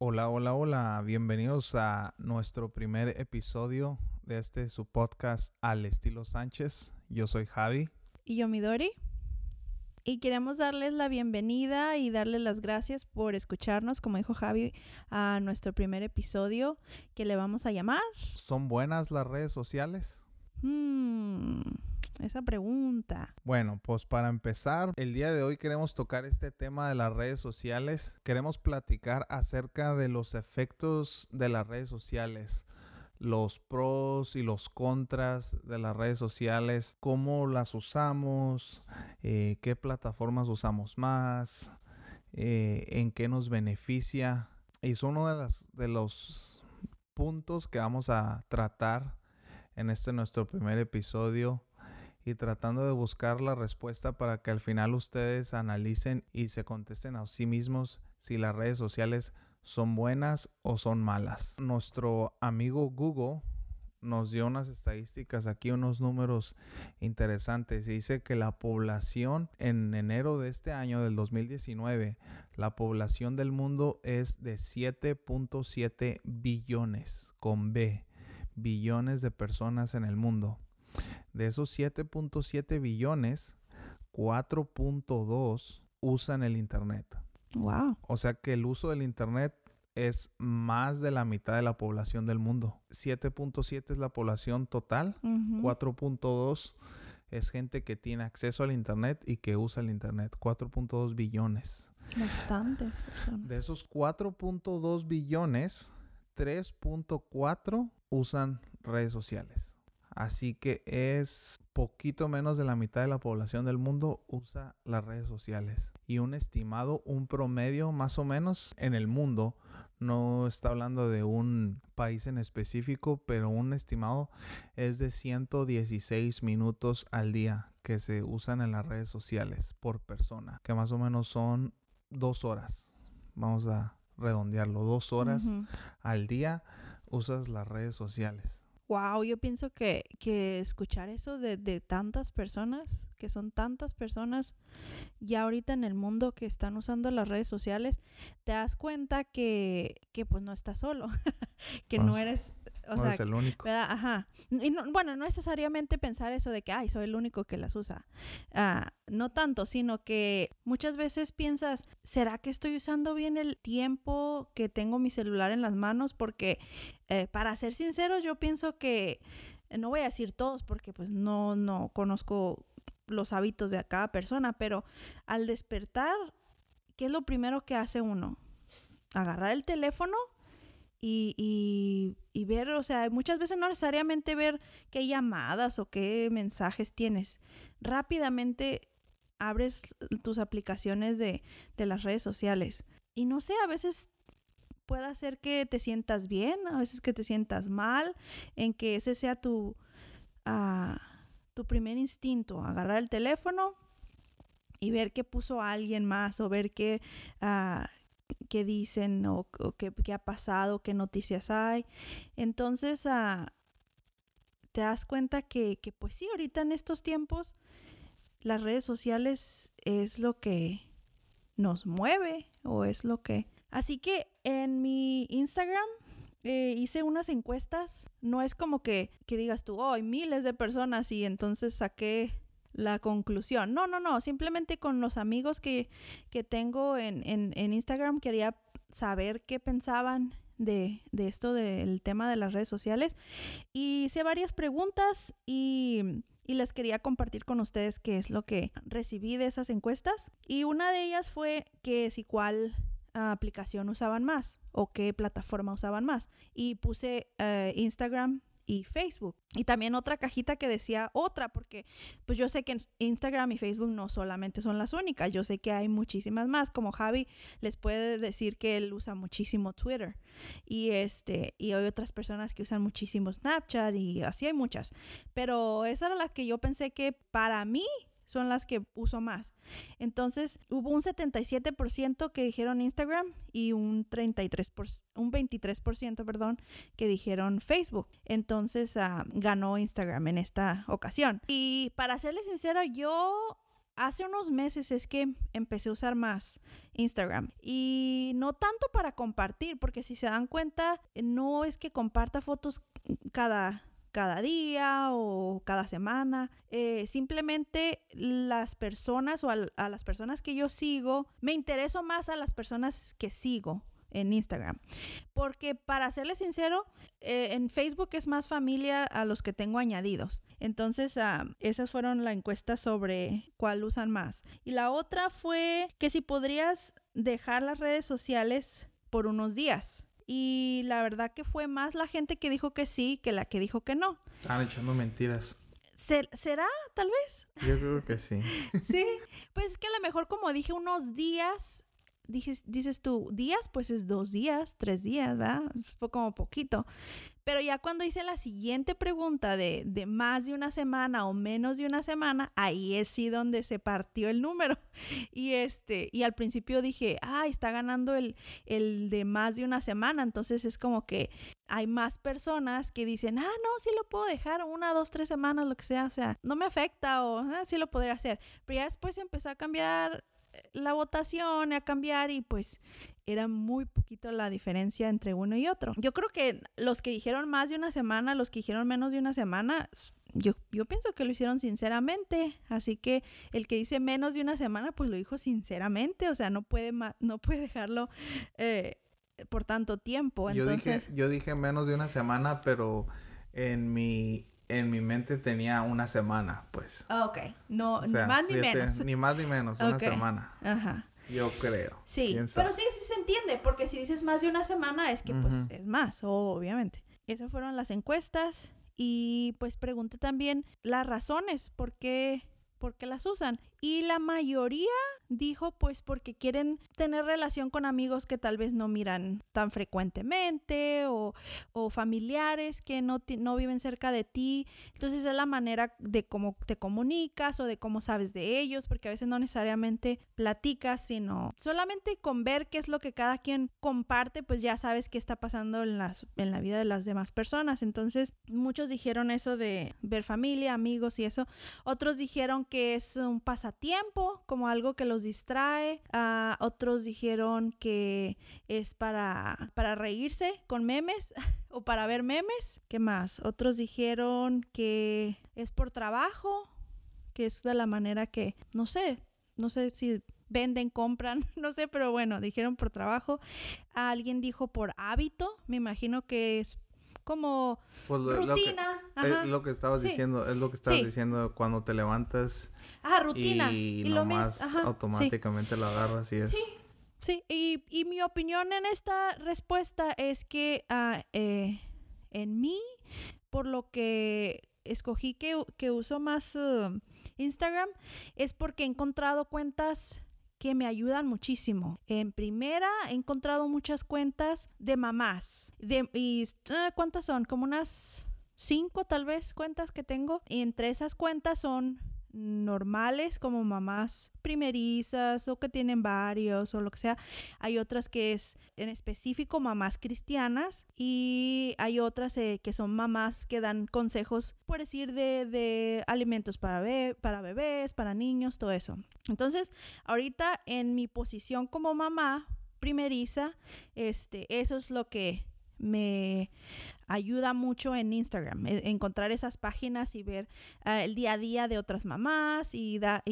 Hola, hola, hola. Bienvenidos a nuestro primer episodio de este su podcast Al estilo Sánchez. Yo soy Javi. Y yo Midori. Y queremos darles la bienvenida y darles las gracias por escucharnos, como dijo Javi, a nuestro primer episodio que le vamos a llamar. ¿Son buenas las redes sociales? Hmm, esa pregunta. Bueno, pues para empezar, el día de hoy queremos tocar este tema de las redes sociales. Queremos platicar acerca de los efectos de las redes sociales los pros y los contras de las redes sociales, cómo las usamos, eh, qué plataformas usamos más, eh, en qué nos beneficia. Y es uno de, los puntos que vamos a tratar en este nuestro primer episodio y tratando de buscar la respuesta para que al final ustedes analicen y se contesten a sí mismos si las redes sociales son buenas o son malas. Nuestro amigo Google nos dio unas estadísticas aquí, unos números interesantes. Dice que la población en enero de este año, del 2019, la población del mundo es de 7.7 billones, con B, billones de personas en el mundo. De esos 7.7 billones, 4.2 usan el Internet. Wow. O sea que el uso del Internet es más de la mitad de la población del mundo. 7.7 es la población total, 4.2 es gente que tiene acceso al Internet y que usa el Internet. 4.2 billones. Bastantes personas. De esos 4.2 billones, 3.4 usan redes sociales. Así que es poquito menos de la mitad de la población del mundo usa las redes sociales. Y un estimado, un promedio más o menos en el mundo, no está hablando de un país en específico, pero un estimado es de 116 minutos al día que se usan en las redes sociales por persona, que más o menos son dos horas. Vamos a redondearlo, dos horas al día usas las redes sociales. Wow, yo pienso que, que escuchar eso de, de, tantas personas, que son tantas personas ya ahorita en el mundo que están usando las redes sociales, te das cuenta que, que pues no estás solo, que no, eres o no sea, es el único. Ajá. Y no, bueno, no necesariamente pensar eso de que, ay, soy el único que las usa. Ah, no tanto, sino que muchas veces piensas, ¿será que estoy usando bien el tiempo que tengo mi celular en las manos? Porque, eh, para ser sincero, yo pienso que, no voy a decir todos porque pues no, no conozco los hábitos de cada persona, pero al despertar, ¿qué es lo primero que hace uno? Agarrar el teléfono y, y, y, ver, o sea, muchas veces no necesariamente ver qué llamadas o qué mensajes tienes. Rápidamente abres tus aplicaciones de, de las redes sociales. Y no sé, a veces puede hacer que te sientas bien, a veces que te sientas mal, en que ese sea tu, uh, tu primer instinto, agarrar el teléfono y ver qué puso alguien más o ver qué, uh, qué dicen o, qué, ha pasado, qué noticias hay. Entonces, uh, te das cuenta que, pues sí, ahorita en estos tiempos, las redes sociales es lo que nos mueve o es lo que... Así que en mi Instagram eh, hice unas encuestas. No es como que, que digas tú, oh, hay miles de personas y entonces saqué la conclusión. No, no, no. Simplemente con los amigos que, que tengo en, en, en, Instagram quería saber qué pensaban de, de, esto del tema de las redes sociales. Y hice varias preguntas y, y les quería compartir con ustedes qué es lo que recibí de esas encuestas. Y una de ellas fue que si cuál aplicación usaban más o qué plataforma usaban más. Y puse uh, Instagram y Facebook. Y también otra cajita que decía otra, porque pues yo sé que Instagram y Facebook no solamente son las únicas, yo sé que hay muchísimas más, como Javi les puede decir que él usa muchísimo Twitter y este y hay otras personas que usan muchísimo Snapchat y así hay muchas, pero esa era la que yo pensé que para mí son las que uso más. Entonces, hubo un 77% que dijeron Instagram y un 33%, un 23%, perdón, que dijeron Facebook. Entonces, uh, ganó Instagram en esta ocasión. Y para serles sincera, yo hace unos meses es que empecé a usar más Instagram y no tanto para compartir, porque si se dan cuenta, no es que comparta fotos cada cada día o cada semana. Eh, simplemente las personas o a, las personas que yo sigo, me intereso más a las personas que sigo en Instagram. Porque para serles sincero, eh, en Facebook es más familia a los que tengo añadidos. Entonces, ah, esas fueron la encuesta sobre cuál usan más. Y la otra fue que si podrías dejar las redes sociales por unos días. Y la verdad que fue más la gente que dijo que sí que la que dijo que no. Están echando mentiras. ¿Será? Tal vez. Yo creo que sí. sí. Pues es que a lo mejor, como dije, unos días dices, dices tú, días, pues es dos días, tres días, ¿verdad? Fue como poquito. Pero ya cuando hice la siguiente pregunta de, de, más de una semana o menos de una semana, ahí es sí donde se partió el número. Y este, y al principio dije, ah, está ganando el, el de más de una semana. Entonces es como que hay más personas que dicen, ah, no, sí lo puedo dejar una, dos, tres semanas, lo que sea. O sea, no me afecta o ah, sí lo podría hacer. Pero ya después empezó a cambiar la votación a cambiar y pues era muy poquito la diferencia entre uno y otro. Yo creo que los que dijeron más de una semana, los que dijeron menos de una semana, yo, yo pienso que lo hicieron sinceramente. Así que el que dice menos de una semana, pues lo dijo sinceramente. O sea, no puede, no puede dejarlo eh, por tanto tiempo. Entonces, yo, dije, yo dije menos de una semana, pero en mi en mi mente tenía una semana, pues. Ah, ok. No, ni más ni menos. Ni más ni menos, una semana. Ajá. Yo creo. Sí, pero sí, sí se entiende, porque si dices más de una semana es que pues es más, obviamente. Esas fueron las encuestas y pues pregunté también las razones por qué, por qué las usan. Y la mayoría dijo pues porque quieren tener relación con amigos que tal vez no miran tan frecuentemente o, familiares que no, no viven cerca de ti. Entonces es la manera de cómo te comunicas o de cómo sabes de ellos, porque a veces no necesariamente platicas, sino solamente con ver qué es lo que cada quien comparte, pues ya sabes qué está pasando en, las, en la vida de las demás personas. Entonces muchos dijeron eso de ver familia, amigos y eso. Otros dijeron que es un pasatiempo, como algo que los distrae. a otros dijeron que es para, para reírse con memes o para ver memes. ¿Qué más? Otros dijeron que es por trabajo, que es de la manera que, no sé, no sé si venden, compran, no sé, pero bueno, dijeron por trabajo. Alguien dijo por hábito, me imagino que es como pues rutina. es lo que estabas diciendo, es lo que estabas diciendo cuando te levantas. Ah, rutina. Y, lo más automáticamente lo agarras y es. Sí, sí. Y, y, mi opinión en esta respuesta es que uh, eh, en mí, por lo que escogí que, que uso más uh, Instagram, es porque he encontrado cuentas que me ayudan muchísimo. En primera, he encontrado muchas cuentas de mamás. De, y, eh, ¿Cuántas son? Como unas cinco tal vez cuentas que tengo. Y entre esas cuentas son normales como mamás primerizas o que tienen varios o lo que sea. Hay otras que es en específico mamás cristianas y hay otras eh, que son mamás que dan consejos, por decir, de, de alimentos para, para bebés, para niños, todo eso. Entonces, ahorita en mi posición como mamá primeriza, este, eso es lo que me ayuda mucho en Instagram, e, encontrar esas páginas y ver ah, el día a día de otras mamás y, dar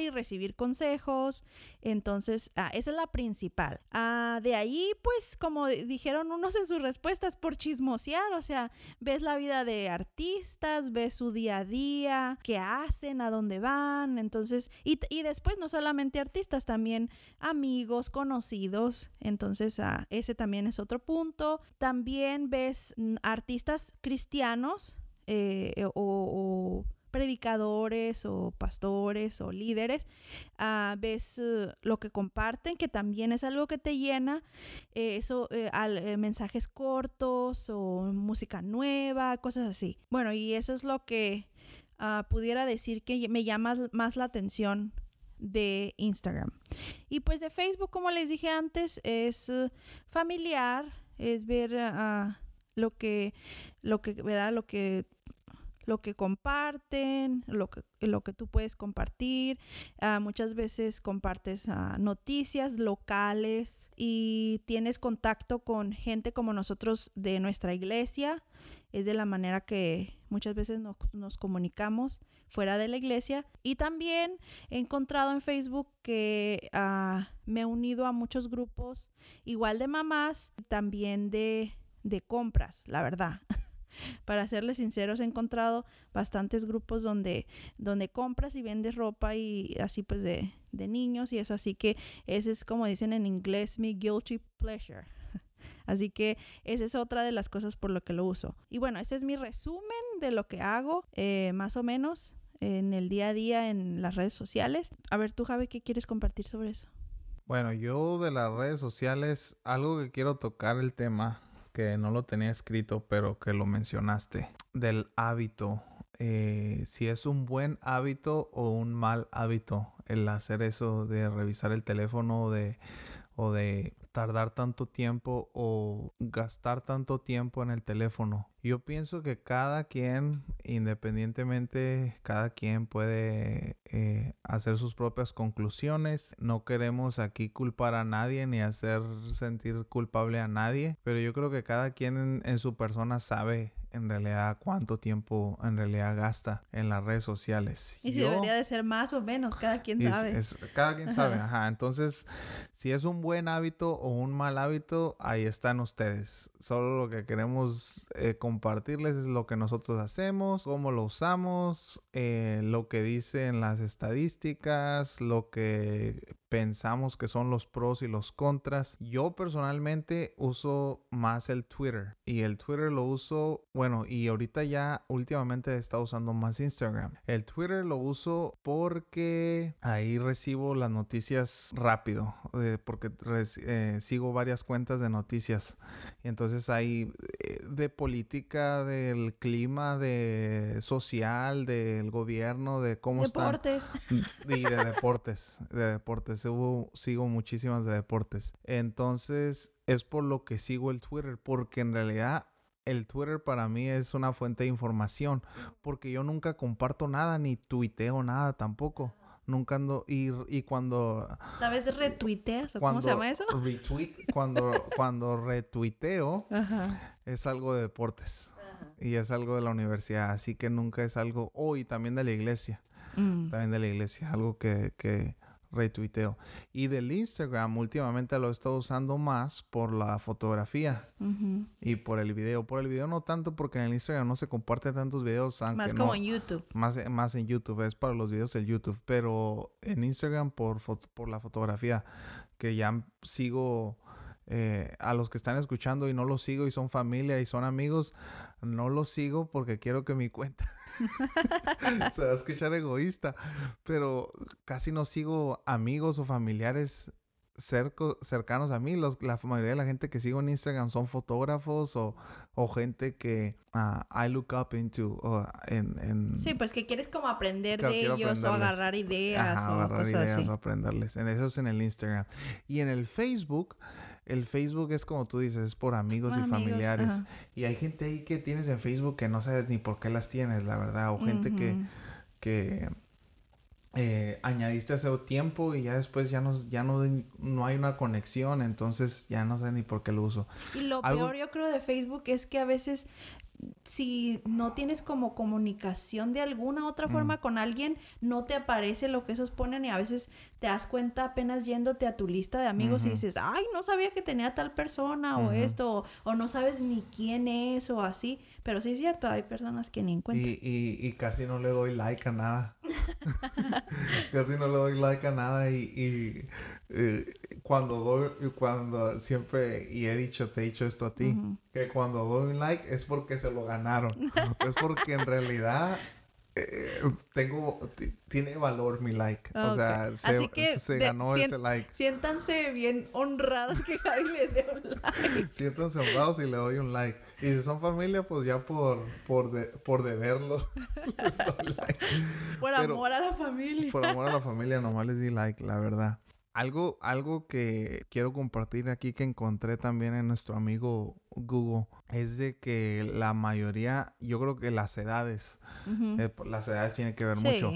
y recibir consejos. Entonces, ah, esa es la principal. Ah, de ahí, pues, como dijeron unos en sus respuestas, por chismosear, o sea, ves la vida de artistas, ves su día a día, qué hacen, a dónde van. Entonces, y, y después no solamente artistas, también amigos, conocidos. Entonces, ese también es otro punto. También ves artistas cristianos eh, eh, o, predicadores o pastores o líderes, ah, ves eh, lo que comparten, que también es algo que te llena, eso, mensajes cortos o música nueva, cosas así. Bueno, y eso es lo que ah, pudiera decir que me llama más la atención de Instagram. Y pues de Facebook, como les dije antes, es familiar, es ver a lo que, lo que, ¿verdad? Lo que lo que comparten, lo que, lo que tú puedes compartir. Ah, muchas veces compartes ah, noticias locales y tienes contacto con gente como nosotros de nuestra iglesia. Es de la manera que muchas veces nos, comunicamos fuera de la iglesia. Y también he encontrado en Facebook que ah, me he unido a muchos grupos, igual de mamás, también de, de compras, la verdad. Para serles sinceros, he encontrado bastantes grupos donde, donde compras y vendes ropa y así pues de, de niños y eso. Así que ese es como dicen en inglés mi guilty pleasure. Así que esa es otra de las cosas por lo que lo uso. Y bueno, ese es mi resumen de lo que hago, eh, más o menos, en el día a día en las redes sociales. A ver, tú, Javi, ¿qué quieres compartir sobre eso? Bueno, yo de las redes sociales, algo que quiero tocar el tema, que no lo tenía escrito, pero que lo mencionaste, del hábito. Eh, si es un buen hábito o un mal hábito el hacer eso de revisar el teléfono de, o de tardar tanto tiempo o gastar tanto tiempo en el teléfono. Yo pienso que cada quien, independientemente, cada quien puede eh, hacer sus propias conclusiones. No queremos aquí culpar a nadie ni hacer sentir culpable a nadie, pero yo creo que cada quien en su persona sabe en realidad cuánto tiempo en realidad gasta en las redes sociales. Y si debería de ser más o menos, cada quien sabe. cada quien sabe, ajá. Entonces, si es un buen hábito o un mal hábito, ahí están ustedes. Solo lo que queremos eh, compartirles es lo que nosotros hacemos, cómo lo usamos, eh, lo que dicen las estadísticas, lo que pensamos que son los pros y los contras. Yo personalmente uso más el Twitter y el Twitter lo uso, bueno, y ahorita ya últimamente he estado usando más Instagram. El Twitter lo uso porque ahí recibo las noticias rápido, eh, porque eh, sigo varias cuentas de noticias. Y entonces hay eh, de política, del clima, de social, del gobierno, de cómo deportes. Y de deportes, de deportes sigo, muchísimas de deportes. Entonces, es por lo que sigo el Twitter, porque en realidad el Twitter para mí es una fuente de información, porque yo nunca comparto nada, ni tuiteo nada tampoco. Nunca ando, y, y cuando... ¿A veces retuiteas o cómo se llama eso? cuando, cuando retuiteo, es algo de deportes. Y es algo de la universidad, así que nunca es algo... Oh, y también de la iglesia. Mm. También de la iglesia, algo que, que, retuiteo. Y del Instagram últimamente lo he estado usando más por la fotografía y por el video. Por el video no tanto porque en el Instagram no se comparten tantos videos. más como en YouTube. Más, más en YouTube, es para los videos del YouTube. Pero en Instagram por, por la fotografía, que ya sigo eh, a los que están escuchando y no los sigo y son familia y son amigos, no los sigo porque quiero que mi cuenta se va a escuchar egoísta, pero casi no sigo amigos o familiares cercanos a mí. Los, la mayoría de la gente que sigo en Instagram son fotógrafos o, gente que ah, I look up into. en, sí, pues que quieres como aprender de ellos o agarrar ideas o agarrar ideas o aprenderles. En eso es en el Instagram. Y en el Facebook el Facebook es como tú dices, es por amigos y familiares. Y hay gente ahí que tienes en Facebook que no sabes ni por qué las tienes, la verdad. O gente que, que eh, añadiste hace tiempo y ya después ya no, ya no, no hay una conexión, entonces ya no sé ni por qué lo uso. Y lo peor yo creo de Facebook es que a veces si no tienes como comunicación de alguna otra forma con alguien, no te aparece lo que esos ponen y a veces te das cuenta apenas yéndote a tu lista de amigos y dices, ay, no sabía que tenía tal persona o esto, o, no sabes ni quién es o así, pero sí es cierto, hay personas que ni encuentran. Y, y, casi no le doy like a nada. casi no le doy like a nada y eh, cuando doy, cuando siempre, y he dicho, te he dicho esto a ti, que cuando doy un like es porque se lo ganaron. es porque en realidad eh, tengo, tiene valor mi like. O sea, se, ganó ese like. Siéntanse bien honrados que Javi les dé un like. siéntanse honrados y le doy un like. Y si son familia, pues ya por, por, de, por deberlo les doy like. Por amor a la familia. Por amor a la familia, nomás les di like, la verdad Algo, algo que quiero compartir aquí que encontré también en nuestro amigo Google es de que la mayoría, yo creo que las edades, eh, las edades tienen que ver mucho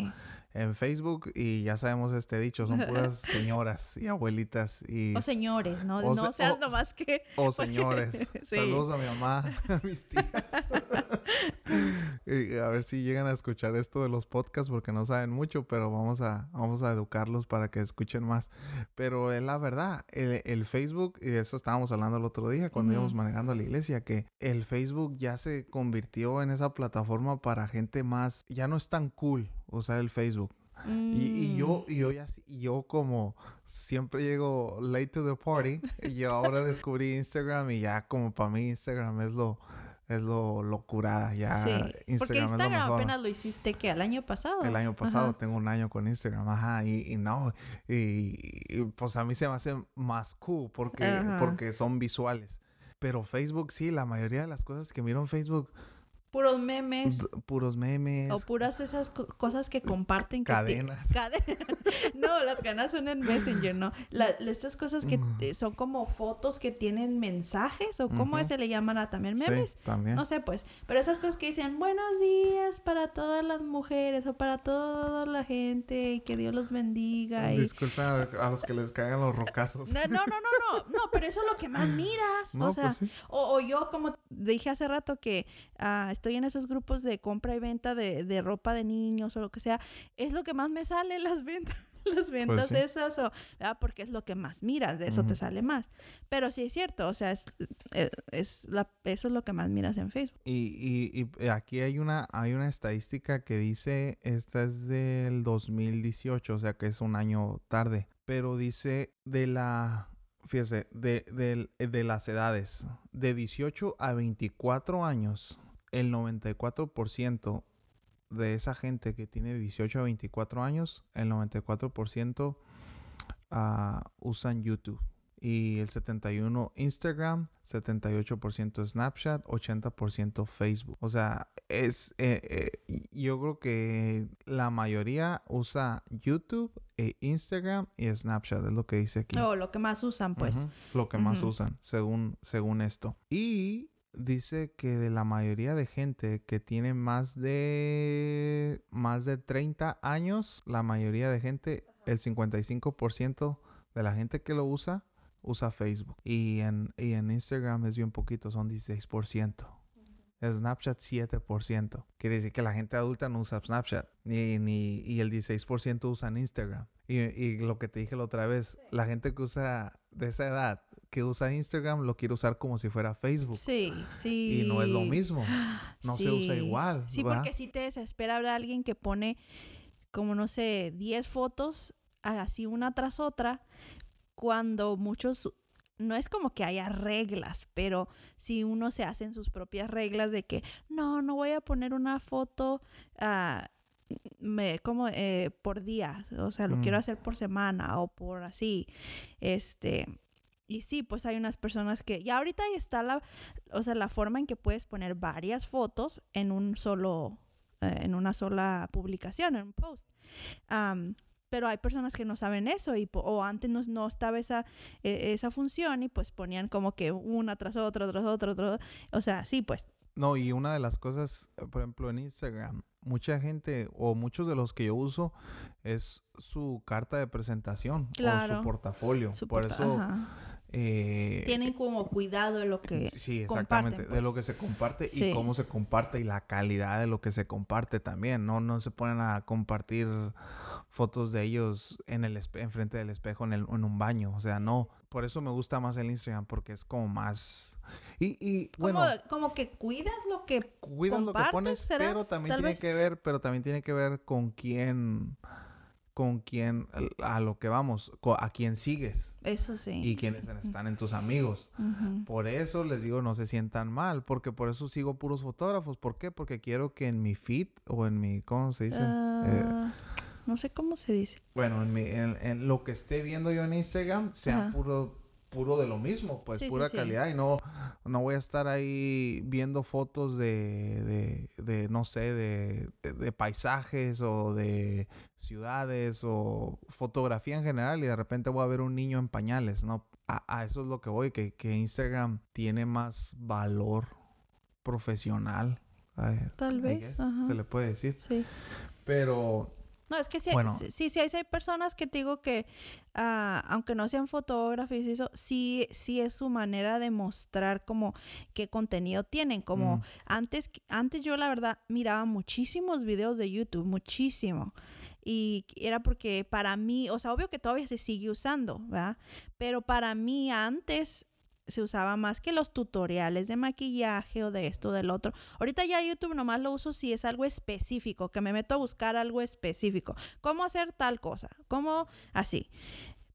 en Facebook y ya sabemos este dicho, son puras señoras y abuelitas y... O señores, no, no seas nomás que... O señores. Saludos a mi mamá, a mis tías. y a ver si llegan a escuchar esto de los podcasts porque no saben mucho, pero vamos a, vamos a educarlos para que escuchen más. Pero es la verdad, el, Facebook, y de eso estábamos hablando el otro día cuando íbamos manejando a la iglesia, que el Facebook ya se convirtió en esa plataforma para gente más, ya no es tan cool usar el Facebook. Y, yo, y yo, ya, y yo como siempre llego late to the party, y yo ahora descubrí Instagram y ya como para mí Instagram es lo, es lo locura ya. Sí, Instagram porque Instagram apenas lo hiciste que el año pasado. El año pasado tengo un año con Instagram, ajá, y, no, y, pues a mí se me hace más cool porque, porque son visuales. Pero Facebook sí, la mayoría de las cosas que miro en Facebook Puros memes. puros memes. O puras esas cosas que comparten. cadenas. no, las cadenas son en Messenger, ¿no? estas cosas que son como fotos que tienen mensajes o cómo se le llaman a también memes. también. No sé, pues. Pero esas cosas que dicen buenos días para todas las mujeres o para toda la gente y que Dios los bendiga. Y... Disculpen a, los que les caigan los rocazos. No, no, no, no, no, no, pero eso es lo que más miras. o sea, pues o, yo como dije hace rato que uh, estoy en esos grupos de compra y venta de, de, ropa de niños o lo que sea, es lo que más me sale las ventas, las ventas pues esas, o, porque es lo que más miras, de eso te sale más. Pero sí es cierto, o sea, es, eh, es, la, eso es lo que más miras en Facebook. Y, y, y, aquí hay una, hay una estadística que dice, esta es del 2018, o sea que es un año tarde, pero dice de la fíjese, de, de, de, las edades, de 18 a 24 años, el 94% de esa gente que tiene 18 a 24 años, el 94% ah, usan YouTube. Y el 71 Instagram, 78% Snapchat, 80% Facebook. O sea, es eh, eh, yo creo que la mayoría usa YouTube, e Instagram y Snapchat, es lo que dice aquí. No, lo que más usan, pues. Lo que más usan, según, según esto. Y dice que de la mayoría de gente que tiene más de más de 30 años, la mayoría de gente, el 55% de la gente que lo usa, usa Facebook. Y en, y en Instagram es bien poquito, son 16%. Snapchat 7%. Quiere decir que la gente adulta no usa Snapchat. Ni, ni, y el 16% usan Instagram. Y, y, lo que te dije la otra vez, la gente que usa de esa edad que usa Instagram lo quiere usar como si fuera Facebook. Sí, sí. Y no es lo mismo. No se usa igual. Sí, porque si te desespera ver a alguien que pone como, no sé, 10 fotos así una tras otra, cuando muchos no es como que haya reglas, pero si uno se hace en sus propias reglas de que no, no voy a poner una foto uh, me, como eh, por día, o sea, lo quiero mm. hacer por semana o por así, este, y sí, pues hay unas personas que, ya ahorita ahí está la, o sea, la forma en que puedes poner varias fotos en un solo, eh, en una sola publicación, en un post. pero hay personas que no saben eso y o antes no, no estaba esa, e, esa función y pues ponían como que una tras otra, tras otra, otra, o sea, sí, pues. No, y una de las cosas, eh, por ejemplo, en Instagram, mucha gente o muchos de los que yo uso es su carta de presentación o su portafolio. por eso eh, Tienen como cuidado de lo que sí, exactamente, de lo pues. que se comparte y cómo se comparte y la calidad de lo que se comparte también. No, no se ponen a compartir fotos de ellos en el enfrente del espejo en, el, en un baño. O sea, no. Por eso me gusta más el Instagram porque es como más y, y bueno, como, que cuidas lo que cuidas lo que pones, pero también tiene que ver, pero también tiene que ver con quién con quién, a lo que vamos, a quién sigues. Eso sí. Y quiénes están en tus amigos. Por eso les digo, no se sientan mal, porque por eso sigo puros fotógrafos. ¿Por qué? Porque quiero que en mi feed o en mi, ¿cómo se dice? Eh, ah, no sé cómo se dice. Bueno, en, mi, en, lo que esté viendo yo en Instagram, sean puro de lo mismo, pues Sí, pura sí. calidad y no, no voy a estar ahí viendo fotos de, de, de, no sé, de, de- paisajes o de ciudades o fotografía en general y de repente voy a ver un niño en pañales, ¿no? A, a eso es lo que voy, que, que Instagram tiene más valor profesional. ay, Tal vez, ajá. se le puede decir. Sí. Pero No, es que sí, Bueno. sí, sí, hay, sí hay personas que te digo que, ah, aunque no sean fotógrafos y eso, sí, sí es su manera de mostrar como qué contenido tienen. Como Mm. antes, antes yo la verdad miraba muchísimos videos de YouTube, muchísimo. Y era porque para mí, o sea, obvio que todavía se sigue usando, ¿verdad? Pero para mí antes se usaba más que los tutoriales de maquillaje o de esto, del otro. Ahorita ya YouTube nomás lo uso si es algo específico, que me meto a buscar algo específico. ¿Cómo hacer tal cosa? ¿Cómo así?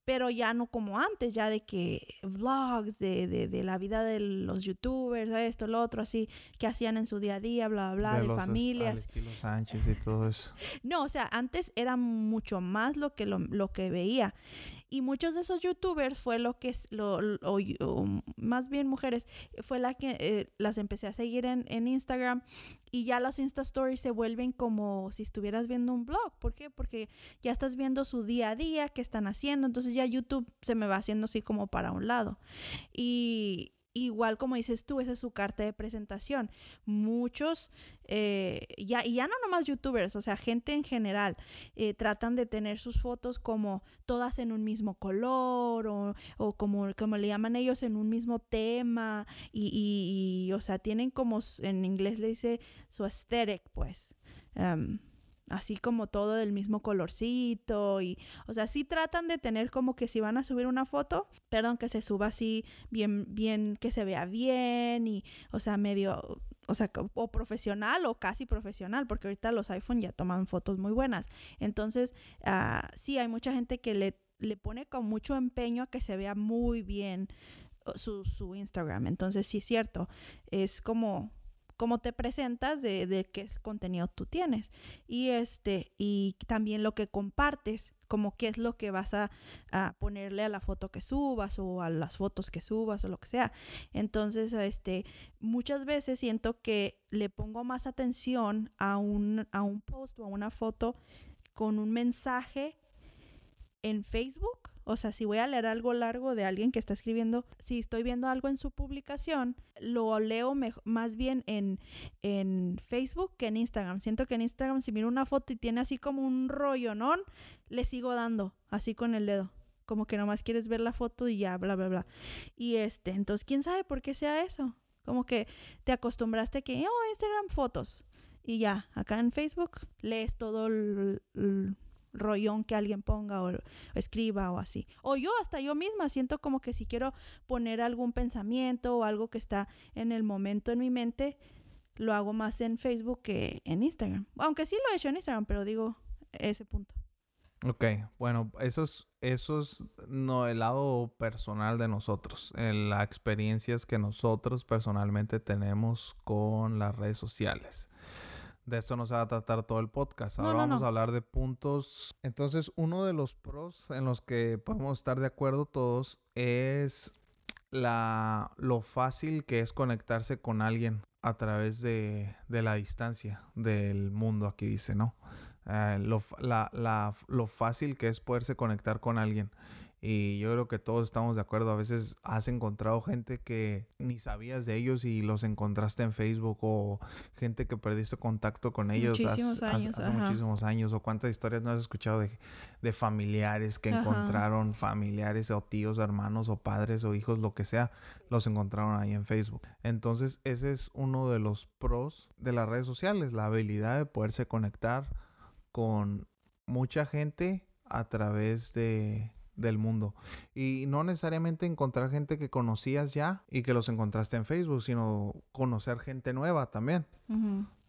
Pero ya no como antes, ya de que vlogs de, de, de la vida de los youtubers, esto, lo otro, así, que hacían en su día a día, bla, bla, bla, de, al familias. Sánchez y todo eso. No, o sea, antes era mucho más lo que lo, lo que veía. Y muchos de esos youtubers fue lo que lo, o más bien mujeres, fue la que eh, las empecé a seguir en, en Instagram y ya los Insta Stories se vuelven como si estuvieras viendo un blog. ¿Por qué? Porque ya estás viendo su día a día, qué están haciendo, entonces ya YouTube se me va haciendo así como para un lado. Y igual como dices tú, esa es su carta de presentación. Muchos, eh, ya, y ya no nomás youtubers, o sea, gente en general, eh, tratan de tener sus fotos como todas en un mismo color o, o como, como le llaman ellos en un mismo tema y, y- y, o sea, tienen como, en inglés le dice su aesthetic, pues. Em, así como todo del mismo colorcito y o sea sí tratan de tener como que si van a subir una foto perdón que se suba así bien bien que se vea bien y o sea medio o sea o profesional o casi profesional porque ahorita los iPhone ya toman fotos muy buenas. Entonces ah, sí hay mucha gente que le le pone con mucho empeño a que se vea muy bien uh, su, su Instagram. Entonces sí es cierto es como cómo te presentas de, qué contenido tú tienes. Y este y también lo que compartes como qué es lo que vas a, a ponerle a la foto que subas o a las fotos que subas o lo que sea. Entonces este muchas veces siento que le pongo más atención a un a un post o a una foto con un mensaje en Facebook o sea, si voy a leer algo largo de alguien que está escribiendo, si estoy viendo algo en su publicación, lo leo más bien en, en Facebook que en Instagram. Siento que en Instagram, si miro una foto y tiene así como un rollo, ¿no? Le sigo dando, así con el dedo. Como que nomás quieres ver la foto y ya, bla, bla, bla. Y este, entonces, ¿quién sabe por qué sea eso? Como que te acostumbraste que, oh, Instagram fotos. Y ya, acá en Facebook lees todo el rollón que alguien ponga o, escriba o así. O yo, hasta yo misma, siento como que si quiero poner algún pensamiento o algo que está en el momento en mi mente, lo hago más en Facebook que en Instagram. Aunque sí lo he hecho en Instagram, pero digo ese punto. Ok, bueno, eso es, eso es no, el lado personal de nosotros, las experiencias que nosotros personalmente tenemos con las redes sociales. De esto no se va a tratar todo el podcast. Ahora no, vamos no. a hablar de puntos. Entonces, uno de los pros en los que podemos estar de acuerdo todos es la, lo fácil que es conectarse con alguien a través de, de la distancia del mundo, aquí dice, ¿no? Eh, lo, la- la- lo fácil que es poderse conectar con alguien. Y yo creo que todos estamos de acuerdo. A veces has encontrado gente que ni sabías de ellos y los encontraste en Facebook o gente que perdiste contacto con ellos Muchísimos hace- hace- años, hace ajá. muchísimos años. O cuántas historias no has escuchado de, de familiares que Ajá. encontraron familiares o tíos, hermanos o padres o hijos, lo que sea, los encontraron ahí en Facebook. Entonces ese es uno de los pros de las redes sociales, la habilidad de poderse conectar con mucha gente a través de del mundo. Y no necesariamente encontrar gente que conocías ya y que los encontraste en Facebook sino conocer gente nueva también.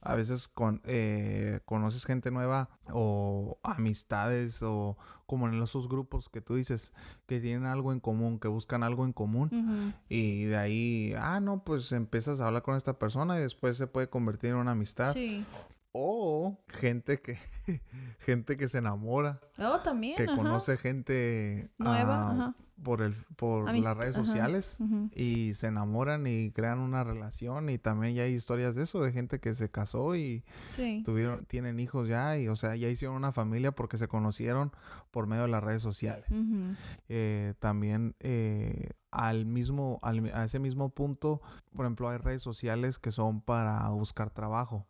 A veces con, eh, conoces gente nueva o amistades o como en esos grupos que tú dices que tienen algo en común, que buscan algo en común y de ahí, ah, no, pues empiezas a hablar con esta persona y después se puede convertir en una amistad Sí. O gente que gente que se enamora, Oh, también. que ajá. conoce gente Nueva, ah, ajá. por el por Amist- las redes sociales y se enamoran y crean una relación y también ya hay historias de eso de gente que se casó y Sí. tuvieron tienen hijos ya y o sea ya hicieron una familia porque se conocieron por medio de las redes sociales. Eh, también eh, al mismo al a ese mismo punto por ejemplo hay redes sociales que son para buscar trabajo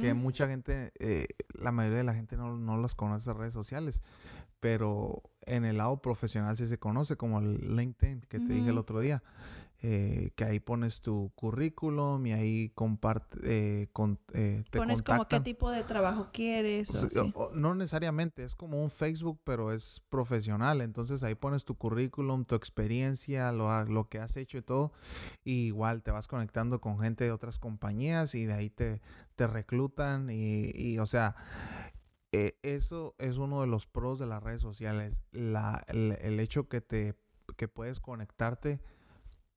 que mucha gente eh, la mayoría de la gente no, no las conoce esas redes sociales pero en el lado profesional sí se conoce como el LinkedIn que te dije el otro día eh, que ahí pones tu currículum y ahí comparte eh, con, eh, te Pones como qué tipo de trabajo quieres. o o- no necesariamente, es como un Facebook, pero es profesional. Entonces ahí pones tu currículum, tu experiencia, lo, lo que has hecho y todo. Y igual te vas conectando con gente de otras compañías y de ahí te, te reclutan. Y, y, o sea, eh, eso es uno de los pros de las redes sociales. La, el, el hecho que te que puedes conectarte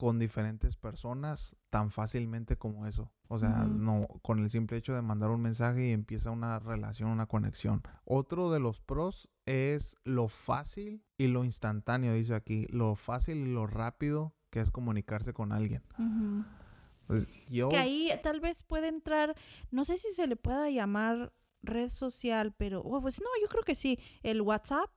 con diferentes personas tan fácilmente como eso. O sea, no con el simple hecho de mandar un mensaje y empieza una relación, una conexión. Otro de los pros es lo fácil y lo instantáneo, dice aquí, lo fácil y lo rápido que es comunicarse con alguien. Pues, yo Que ahí tal vez puede entrar, no sé si se le pueda llamar red social, pero oh, pues no, yo creo que sí. El WhatsApp.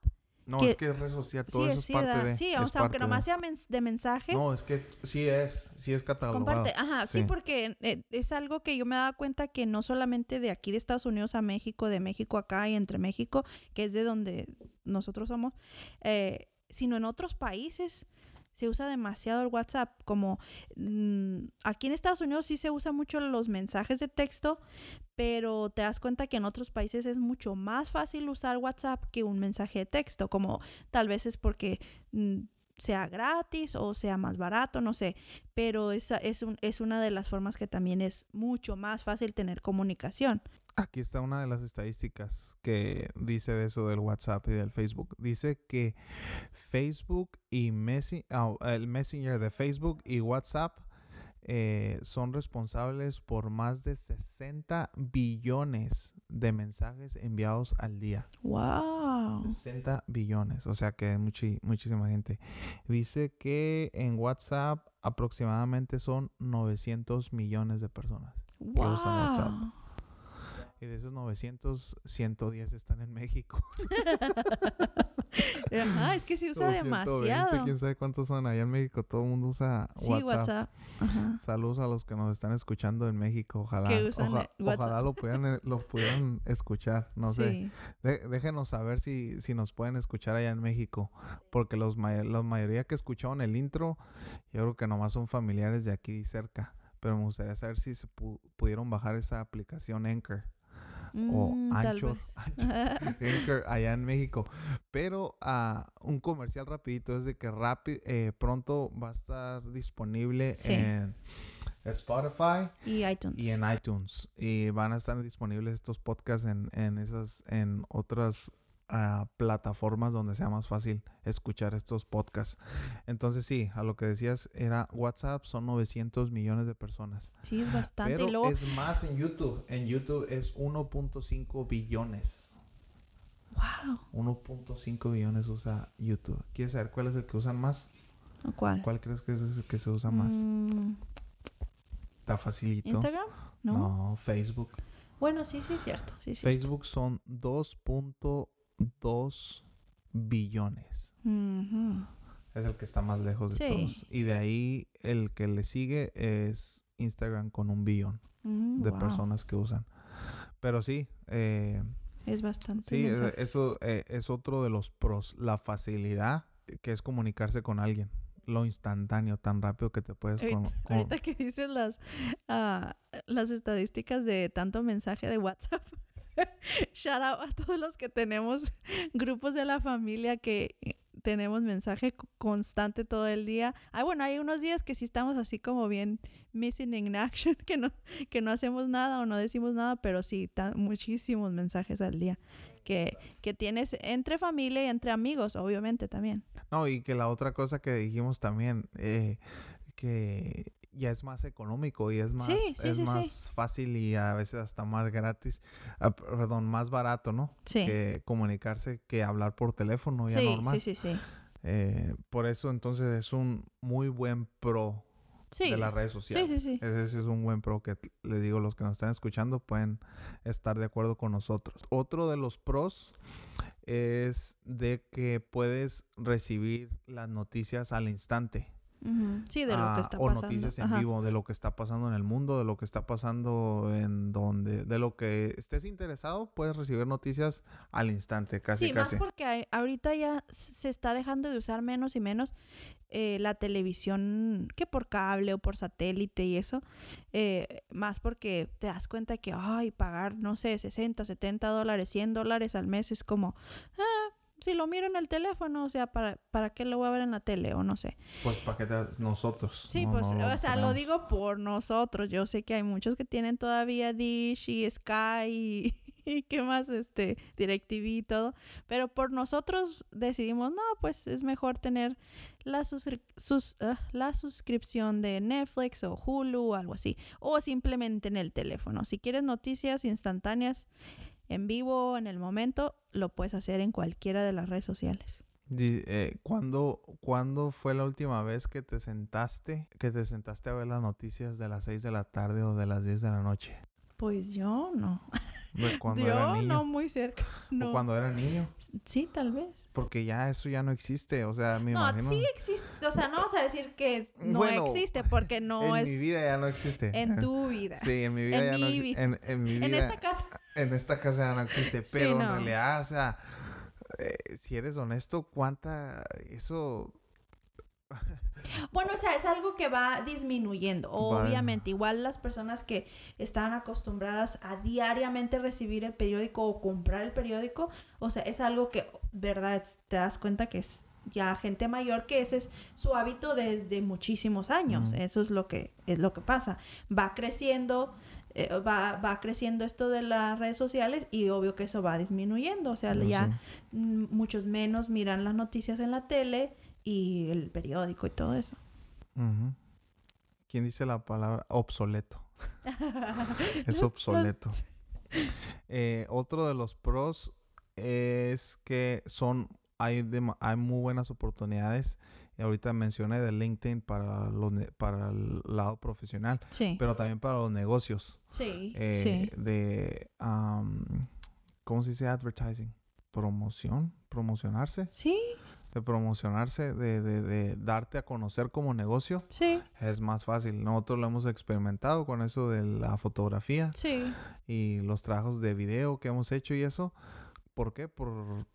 No que- es que es red social, todo Sí, eso es sí, parte de sí, o sea, aunque parte de. nomás sea de mensajes. No, es que sí es, sí es catalogado. Comparte, ajá, sí, Sí. porque eh, es algo que yo me he dado cuenta que no solamente de aquí de Estados Unidos a México, de México acá y entre México, que es de donde nosotros somos, eh, sino en otros países se usa demasiado el WhatsApp. Como mm, aquí en Estados Unidos sí se usa mucho los mensajes de texto, pero te das cuenta que en otros países es mucho más fácil usar WhatsApp que un mensaje de texto, como tal vez es porque mm, sea gratis o sea más barato, no sé, pero esa es, un, es una de las formas que también es mucho más fácil tener comunicación. Aquí está una de las estadísticas que dice de eso del WhatsApp y del Facebook. Dice que Facebook y Messi- ah, el Messenger de Facebook y WhatsApp eh, son responsables por más de 60 billones de mensajes enviados al día. ¡Wow! 60 billones, o sea que hay muchi- muchísima gente. Dice que en WhatsApp aproximadamente son 900 millones de personas. usan WhatsApp. De esos 900, 110 están en México. Ajá, es que se usa O 120, demasiado. quién sabe cuántos son allá en México. Todo el mundo usa Sí, WhatsApp. WhatsApp. Ajá. Saludos a los que nos están escuchando en México. Ojalá, oja- ojalá lo pudieran, eh, lo pudieran escuchar. No sé. De- déjenos saber si, si nos pueden escuchar allá en México. Porque los la mayoría que escucharon el intro, yo creo que nomás son familiares de aquí cerca. Pero me gustaría saber si se pu- pudieron bajar esa aplicación Anchor. O Mm, tal Anchor, allá en México. Pero ah, un comercial rapidito es de que rápido, pronto va a estar disponible Sí. en Spotify y iTunes. y en iTunes. Y van a estar disponibles estos podcasts en, en esas, en otras plataformas donde sea más fácil escuchar estos podcasts. Entonces sí, a lo que decías era WhatsApp, son 900 millones de personas. Sí, es bastante. Pero es más en YouTube. En YouTube es 1.5 billones. Wow. 1.5 billones usa YouTube. ¿Quieres saber cuál es el que usan más? ¿Cuál? ¿Cuál crees que es el que se usa más? Mm. Está facilito. ¿Instagram? No. No, Facebook. Bueno, sí, sí es cierto. Sí, es Facebook cierto. son 2. 2 billones. Es el que está más lejos de todos. Y de ahí el que le sigue es Instagram con un billón mm, de personas que usan. Pero sí. Eh, es bastante. Sí, eh, eso eh, es otro de los pros. La facilidad eh, que es comunicarse con alguien lo instantáneo, tan rápido que te puedes... Ahorita, que dices las, ah, las estadísticas de tanto mensaje de WhatsApp. shout out a todos los que tenemos grupos de la familia que eh, tenemos mensaje co- constante todo el día. Ah, bueno, hay unos días que sí estamos así como bien missing in action, que no, que no hacemos nada o no decimos nada, pero sí, tan, muchísimos mensajes al día que, que tienes entre familia y entre amigos, obviamente también. No, y que la otra cosa que dijimos también, eh, que ya es más económico y es más, Sí, sí, es sí, más fácil y a veces hasta más gratis, ah, perdón, más barato, ¿no? Sí. Que comunicarse que hablar por teléfono ya normal. sí, sí, sí. Eh, por eso entonces es un muy buen pro de las redes sociales. Sí, sí, sí. Ese, ese es un buen pro que les digo, los que nos están escuchando pueden estar de acuerdo con nosotros. Otro de los pros es de que puedes recibir las noticias al instante. Sí, de lo ah, que está o pasando. noticias en Ajá. vivo de lo que está pasando en el mundo, de lo que está pasando en donde, de lo que estés interesado, puedes recibir noticias al instante, casi sí, casi. más porque hay- ahorita ya se está dejando de usar menos y menos eh, la televisión que por cable o por satélite y eso. eh, más porque te das cuenta que, ay, pagar, no sé, 60, 70 dólares, 100 dólares al mes es como, ah, si lo miro en el teléfono, o sea, ¿para, ¿para qué lo voy a ver en la tele? O no sé. Pues para qué nosotros. Sí, no- pues, no o sea, lo digo por nosotros. Yo sé que hay muchos que tienen todavía Dish y Sky y, y qué más, este, DirecTV y todo. Pero por nosotros decidimos, no, pues es mejor tener la, suscri- sus, ah, la suscripción de Netflix o Hulu o algo así. O simplemente en el teléfono. Si quieres noticias instantáneas en vivo, en el momento, lo puedes hacer en cualquiera de las redes sociales. Eh, ¿cuándo, cuándo fue la última vez que te sentaste, que te sentaste a ver las noticias de las 6 de la tarde o de las 10 de la noche? Pues yo no. De cuando era yo niño. no muy cerca. O No. cuando era niño. Sí, tal vez. Porque ya eso ya no existe. O sea, me No, imagino. sí existe. O sea, no vamos a decir que no Bueno, existe porque no en es mi vida ya no existe. en tu vida. Sí, en mi vida en ya no mi vida. En, en mi vida. En esta casa. en esta casa ya no existe. Sí, Pero en no. realidad, o sea, eh, si eres honesto, ¿cuánta. Eso. Bueno, o sea, es algo que va disminuyendo. Obviamente, igual las personas que están acostumbradas a diariamente recibir el periódico o comprar el periódico, o sea, es algo que, verdad, te das cuenta que es ya gente mayor que ese es su hábito desde muchísimos años. Eso es lo que es lo que pasa. Va creciendo eh, va, va creciendo esto de las redes sociales y obvio que eso va disminuyendo. O sea, ya muchos menos miran las noticias en la tele y el periódico y todo eso. ¿Quién dice la palabra obsoleto? es Los- los- obsoleto. Eh, otro de los pros es que son hay, dema- hay muy buenas oportunidades. Ahorita mencioné de LinkedIn para, los para el lado profesional, Sí, pero también para los negocios. sí, eh, sí. De, ¿cómo se dice advertising? Promoción, promocionarse, Sí, de promocionarse, de, de, de darte a conocer como negocio sí, es más fácil. Nosotros lo hemos experimentado con eso de la fotografía sí. y los trabajos de video que hemos hecho y eso. ¿Por qué? Por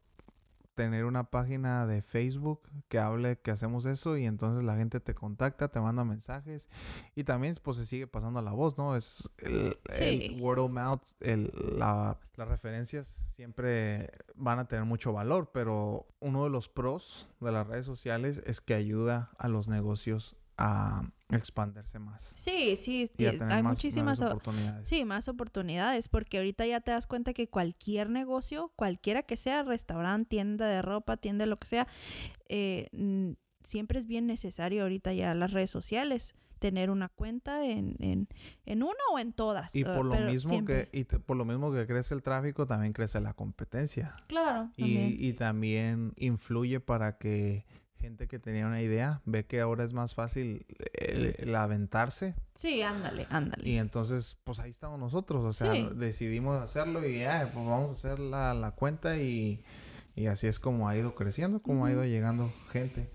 tener una página de Facebook que hable que hacemos eso y entonces la gente te contacta, te manda mensajes y también pues se sigue pasando la voz, ¿no? Es el, Sí. el word of mouth, el- la- las referencias siempre van a tener mucho valor, pero uno de los pros de las redes sociales es que ayuda a los negocios a expandirse más. Sí, sí, y a ti- tener hay más- muchísimas oportunidades. Sí, más oportunidades, porque ahorita ya te das cuenta que cualquier negocio, cualquiera que sea, restaurante, tienda de ropa, tienda de lo que sea, eh, siempre es bien necesario ahorita ya las redes sociales, tener una cuenta en, en, en una o en todas. Y por lo pero mismo siempre. que y te- por lo mismo que crece el tráfico, también crece la competencia. Claro, Y, también. y también influye para que gente que tenía una idea ve que ahora es más fácil el, el aventarse Sí, ándale, ándale. y entonces pues ahí estamos nosotros, o sea, Sí. decidimos hacerlo y ya, pues vamos a hacer la, la cuenta y, y así es como ha ido creciendo, como ha ido llegando gente.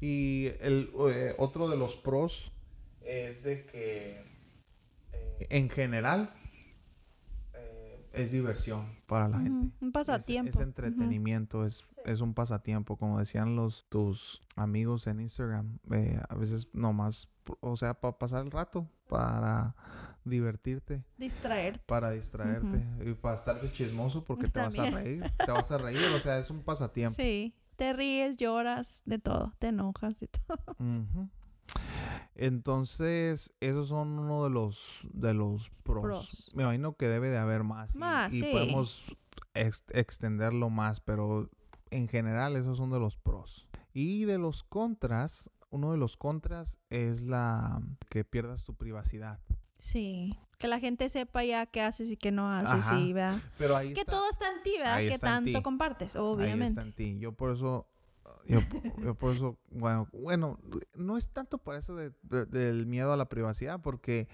Y el eh, otro de los pros es de que eh, en general es diversión para la gente. Un Es- pasatiempo. Es, entretenimiento, es, es un pasatiempo, como decían los tus amigos en Instagram. eh, a veces nomás, o sea, para pasar el rato, para divertirte, Distraerte. para distraerte y para estar chismoso porque te vas a reír, te vas a reír, o sea, es un pasatiempo. Sí, te ríes, lloras, de todo, te enojas, de todo. Entonces, esos son uno de los de los pros. Pros. Me imagino que debe de haber más. y- Más, y sí. podemos ex- extenderlo más, pero en general esos son de los pros. Y de los contras, uno de los contras es la que pierdas tu privacidad. Sí. Que la gente sepa ya qué haces y qué no haces, Ajá. ¿verdad? Pero ahí Que está. todo está en ti, ¿verdad? Ahí Que tanto compartes, Ahí obviamente. está en ti. Yo por eso, yo, yo por eso, bueno, bueno, no es tanto por eso de- de- del miedo a la privacidad, porque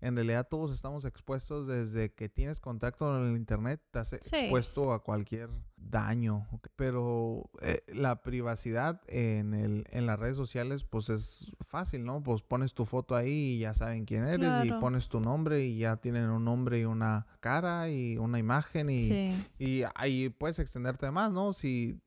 en realidad todos estamos expuestos desde que tienes contacto en el internet, estás Sí. expuesto a cualquier daño. Pero eh, la privacidad en el, en las redes sociales, pues es fácil, ¿no? Pues pones tu foto ahí y ya saben quién eres y pones tu nombre y ya tienen un nombre y una cara y una imagen y Sí. y ahí puedes extenderte más, ¿no? Si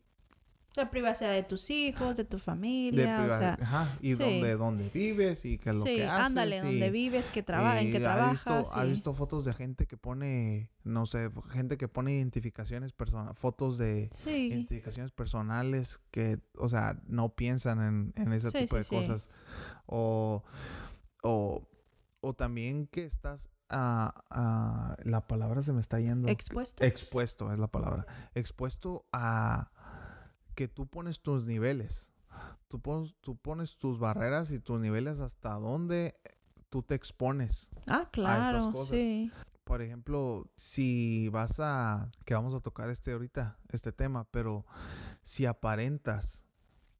La privacidad de tus hijos, de tu de familia, o priva- sea, ajá, y sí. dónde, dónde vives y qué es lo sí, que haces. ándale, donde vives, que traba en ¿has trabajas, visto, has sí. visto fotos de gente que pone, no sé, gente que pone identificaciones personales, fotos de Sí, identificaciones personales que, o sea, no piensan en, en ese Sí, tipo sí, de sí. cosas. O, o, o también que estás a, a- la palabra se me está yendo. expuesto. Expuesto es la palabra. Expuesto a que tú pones tus niveles. Tú pones, tú pones tus barreras y tus niveles hasta dónde tú te expones. ah, claro, cosas. sí. Por ejemplo, si vas a... que vamos a tocar este ahorita, este tema, pero si aparentas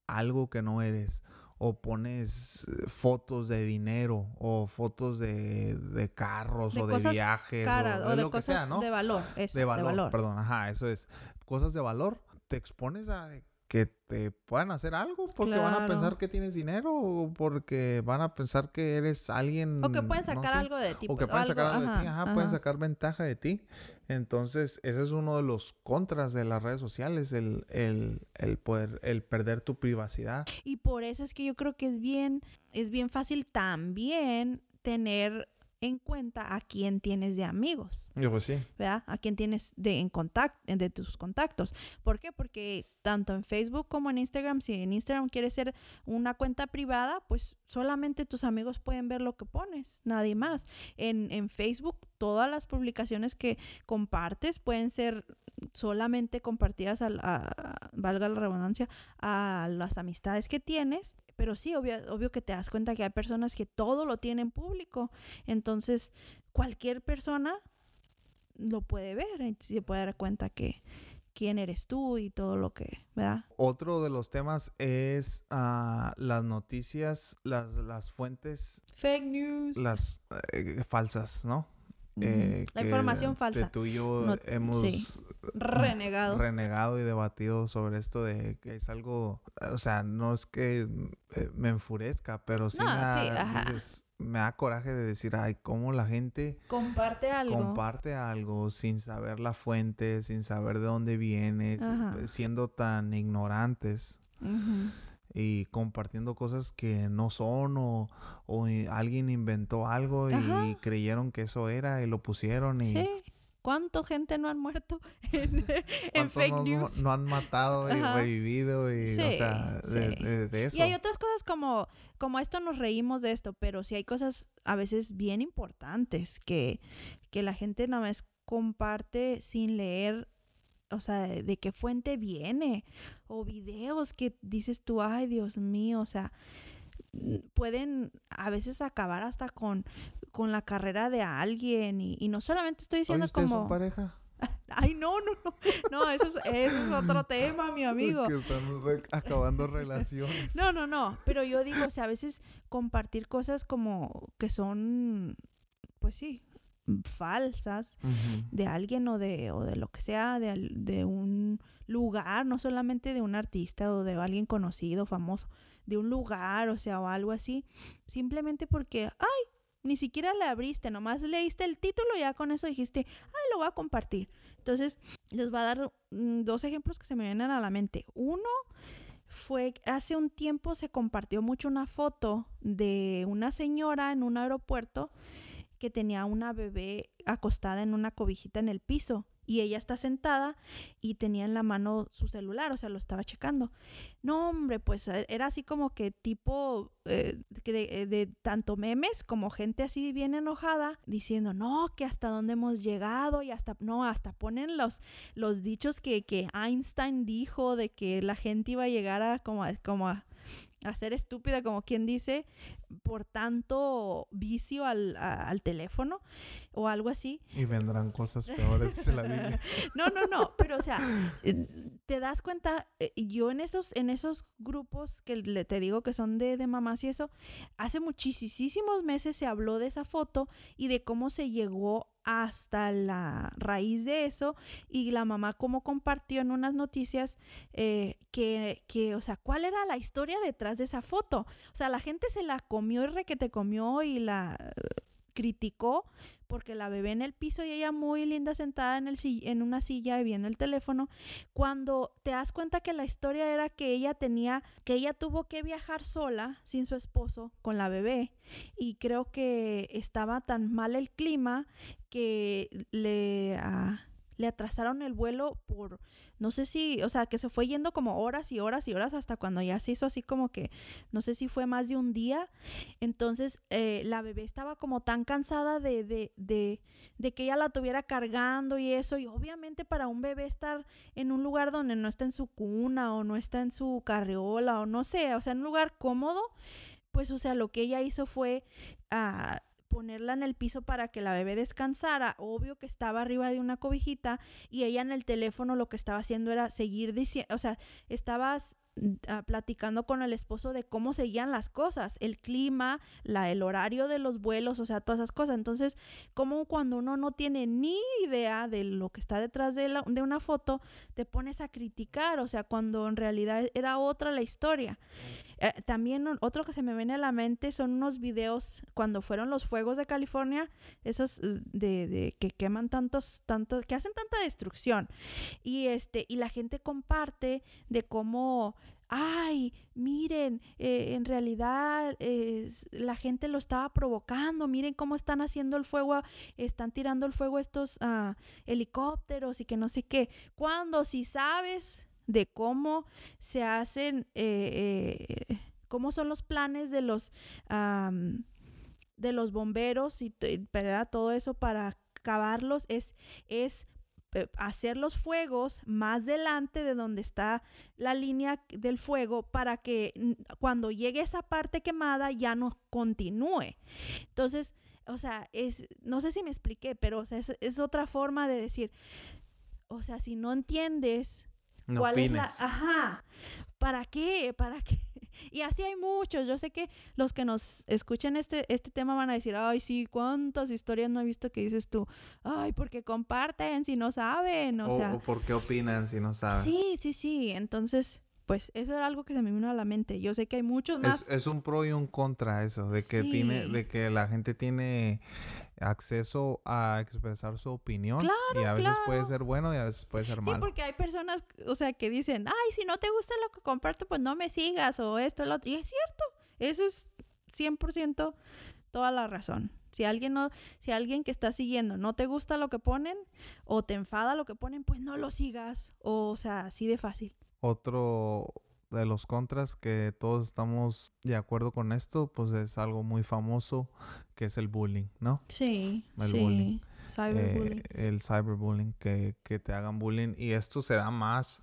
algo que no eres o pones eh, fotos de dinero o fotos de, de carros De o de viajes Caras o, o de cosas sea, ¿no? de valor, eso, de valor, perdón, ajá, eso es. Cosas de valor, te expones a que te puedan hacer algo porque van a pensar que tienes dinero o porque van a pensar que eres alguien O que pueden no sacar sé, algo de ti. o que pues, pueden sacar algo, de ti, ajá, ajá, pueden sacar ventaja de ti. Entonces, ese es uno de los contras de las redes sociales, el, el, el poder, el perder tu privacidad. Y por eso es que yo creo que es bien, es bien fácil también tener en cuenta a quién tienes de amigos, Yo pues sí. ¿verdad? A quién tienes de en contacto, de tus contactos. ¿Por qué? Porque tanto en Facebook como en Instagram, si en Instagram quieres ser una cuenta privada, pues solamente tus amigos pueden ver lo que pones, nadie más. En, en Facebook, todas las publicaciones que compartes pueden ser solamente compartidas, a, a- valga la redundancia, a las amistades que tienes. Pero sí, obvio, obvio que te das cuenta que hay personas que todo lo tienen público. Entonces, cualquier persona lo puede ver y se puede dar cuenta que quién eres tú y todo lo que, ¿verdad? Otro de los temas es ah, las noticias, las, las fuentes, Fake news. las eh, falsas, ¿no? Eh, la que- información que falsa. tú y yo No- hemos sí. Renegado. renegado y debatido sobre esto de que es algo, o sea, no es que eh, me enfurezca, pero sí, No, me, da, sí, ajá. dices, me da coraje de decir, ay, cómo la gente Comparte algo. comparte algo sin saber la fuente, sin saber de dónde viene, Ajá. siendo tan ignorantes Ujú. Y compartiendo cosas que no son o, o i- alguien inventó algo y creyeron que eso era y lo pusieron y Sí. ¿Cuánta gente no han muerto en, fake no, news? no han matado y Ajá. revivido y o Sí, sea, de, sí. de- de eso. Y hay otras cosas como, como esto nos reímos de esto, pero sí hay cosas a veces bien importantes que, que la gente nada más comparte sin leer, o sea, de, qué fuente viene, o videos que dices tú, ay Dios mío, o sea, pueden a veces acabar hasta con, con la carrera de alguien y, y no solamente estoy Oye, diciendo ¿ustedes son como, pareja? ay no, no, no, no, eso es, eso es otro tema, mi amigo. Que están re- acabando relaciones. No, no, no, pero yo digo, o sea, a veces compartir cosas como que son, pues sí, falsas de alguien o de, o de lo que sea, de, de un lugar, no solamente de un artista o de alguien conocido, famoso, de un lugar, o sea, o algo así, simplemente porque, ay, ni siquiera le abriste, nomás leíste el título y ya con eso dijiste, ay, lo voy a compartir. Entonces, les voy a dar mm, dos ejemplos que se me vienen a la mente. Uno fue hace un tiempo se compartió mucho una foto de una señora en un aeropuerto que tenía una bebé acostada en una cobijita en el piso y ella está sentada y tenía en la mano su celular, o sea, lo estaba checando. No, hombre, pues eh, era así como que tipo eh, de tanto memes como gente así bien enojada diciendo, no, que hasta dónde hemos llegado y hasta, no, hasta ponen los, los dichos que, que Einstein dijo de que la gente iba a llegar a como a, como a a ser estúpida, como quien dice, por tanto vicio al, a- al teléfono o algo así. Y vendrán cosas peores, dice la Biblia. No, no, no, pero o sea, eh, te das cuenta, eh, yo en esos, en esos grupos que le, te digo que son de, de mamás y eso, hace muchísimos meses se habló de esa foto y de cómo se llegó hasta la raíz de eso y la mamá como compartió en unas noticias eh, que, que, o sea, cuál era la historia detrás de esa foto. O sea, la gente se la comió y requete comió y la eh, criticó porque la bebé en el piso y ella muy linda sentada en, el, en una silla y viendo el teléfono, cuando te das cuenta que la historia era que ella tenía, que ella tuvo que viajar sola, sin su esposo, con la bebé, y creo que estaba tan mal el clima que le, ah, le atrasaron el vuelo por, no sé si, o sea, que se fue yendo como horas y horas y horas hasta cuando ya se hizo así como que, no sé si fue más de un día. Entonces, eh, la bebé estaba como tan cansada de, de, de, de que ella la tuviera cargando y eso. Y obviamente para un bebé estar en un lugar donde no está en su cuna o no está en su carriola o no sé, o sea, en un lugar cómodo, pues, o sea, lo que ella hizo fue... ah, ponerla en el piso para que la bebé descansara. Obvio que estaba arriba de una cobijita y ella en el teléfono lo que estaba haciendo era seguir diciendo, o sea, estabas ah, platicando con el esposo de cómo seguían las cosas, el clima, la, el horario de los vuelos, o sea, todas esas cosas. Entonces, como cuando uno no tiene ni idea de lo que está detrás de, la- de una foto, te pones a criticar, o sea, cuando en realidad era otra la historia. Eh, también otro que se me viene a la mente son unos videos cuando fueron los fuegos de California, esos eh, de, de que queman tantos, tantos, que hacen tanta destrucción. Y este, y la gente comparte de cómo ay, miren, eh, en realidad eh, la gente lo estaba provocando, miren cómo están haciendo el fuego, están tirando el fuego estos ah, helicópteros y que no sé qué. Cuando si sabes de cómo se hacen, eh, cómo son los planes de los, am, de los bomberos y ¿verdad? todo eso para acabarlos, es, es hacer los fuegos más delante de donde está la línea del fuego para que cuando llegue esa parte quemada ya no continúe. Entonces, o sea, es, no sé si me expliqué, pero o sea, es, es otra forma de decir, o sea, si no entiendes No cuál es la... Ajá, ¿para qué? ¿Para qué? Y así hay muchos. Yo sé que los que nos escuchen este, este tema van a decir, ay, sí, cuántas historias no he visto que dices tú, ay, porque comparten si no saben, o, O, sea... o por qué opinan si no saben. Sí, sí, sí. Entonces, pues eso era algo que se me vino a la mente. Yo sé que hay muchos más. Es, es un pro y un contra eso, de que tiene, de que la gente tiene acceso a expresar su opinión. Claro, y a veces puede ser bueno y a veces puede ser Sí, malo. porque hay personas, o sea, que dicen, ay, si no te gusta lo que comparto, pues no me sigas o esto, lo otro. Y es cierto, eso es 100% toda la razón. Si alguien no, si alguien que está siguiendo no te gusta lo que ponen o te enfada lo que ponen, pues no lo sigas. O, sea, así de fácil. Otro de los contras que todos estamos de acuerdo con esto, pues es algo muy famoso que es el bullying, ¿no? Sí, El sí. bullying. Cyberbullying. Eh, el cyberbullying, que, que te hagan bullying. Y esto se da más,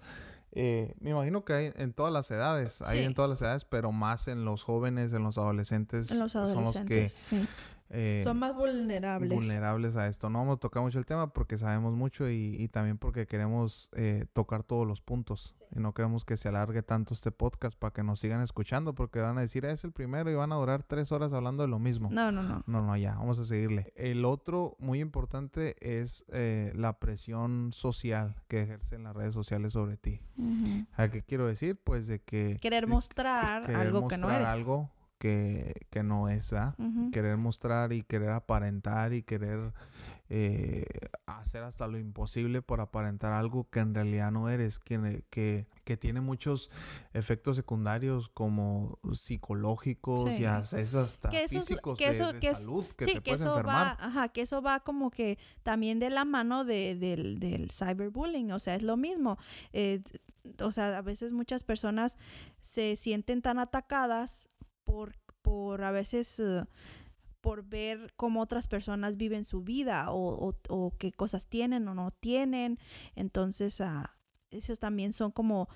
eh, me imagino que hay en todas las edades, hay Sí. en todas las edades, pero más en los jóvenes, en los adolescentes. en los Son los que adolescentes, sí. Eh, Son más vulnerables. vulnerables a esto. No vamos a tocar mucho el tema porque sabemos mucho y, y también porque queremos eh, tocar todos los puntos. Y no queremos que se alargue tanto este podcast para que nos sigan escuchando porque van a decir, "Ah, es el primero y van a durar tres horas hablando de lo mismo. No, no, no. No, no, ya, vamos a seguirle. El otro muy importante es eh, la presión social que ejercen las redes sociales sobre ti. Ujú. ¿A qué quiero decir? Pues de que... Querer mostrar querer algo que no eres. algo que, que no es. Ujú. Querer mostrar y querer aparentar y querer eh, hacer hasta lo imposible por aparentar algo que en realidad no eres, que, que, que tiene muchos efectos secundarios como psicológicos Sí. y hasta, hasta Que eso es- físicos que de- eso- de, que es- salud que sí, te que puedes eso enfermar. va, ajá, que eso va como que también de la mano de, del, del cyberbullying, o sea, es lo mismo. Eh, o sea, a veces muchas personas se sienten tan atacadas por, por a veces eh, por ver cómo otras personas viven su vida o, o- o qué cosas tienen o no tienen. Entonces, ah, esos también son como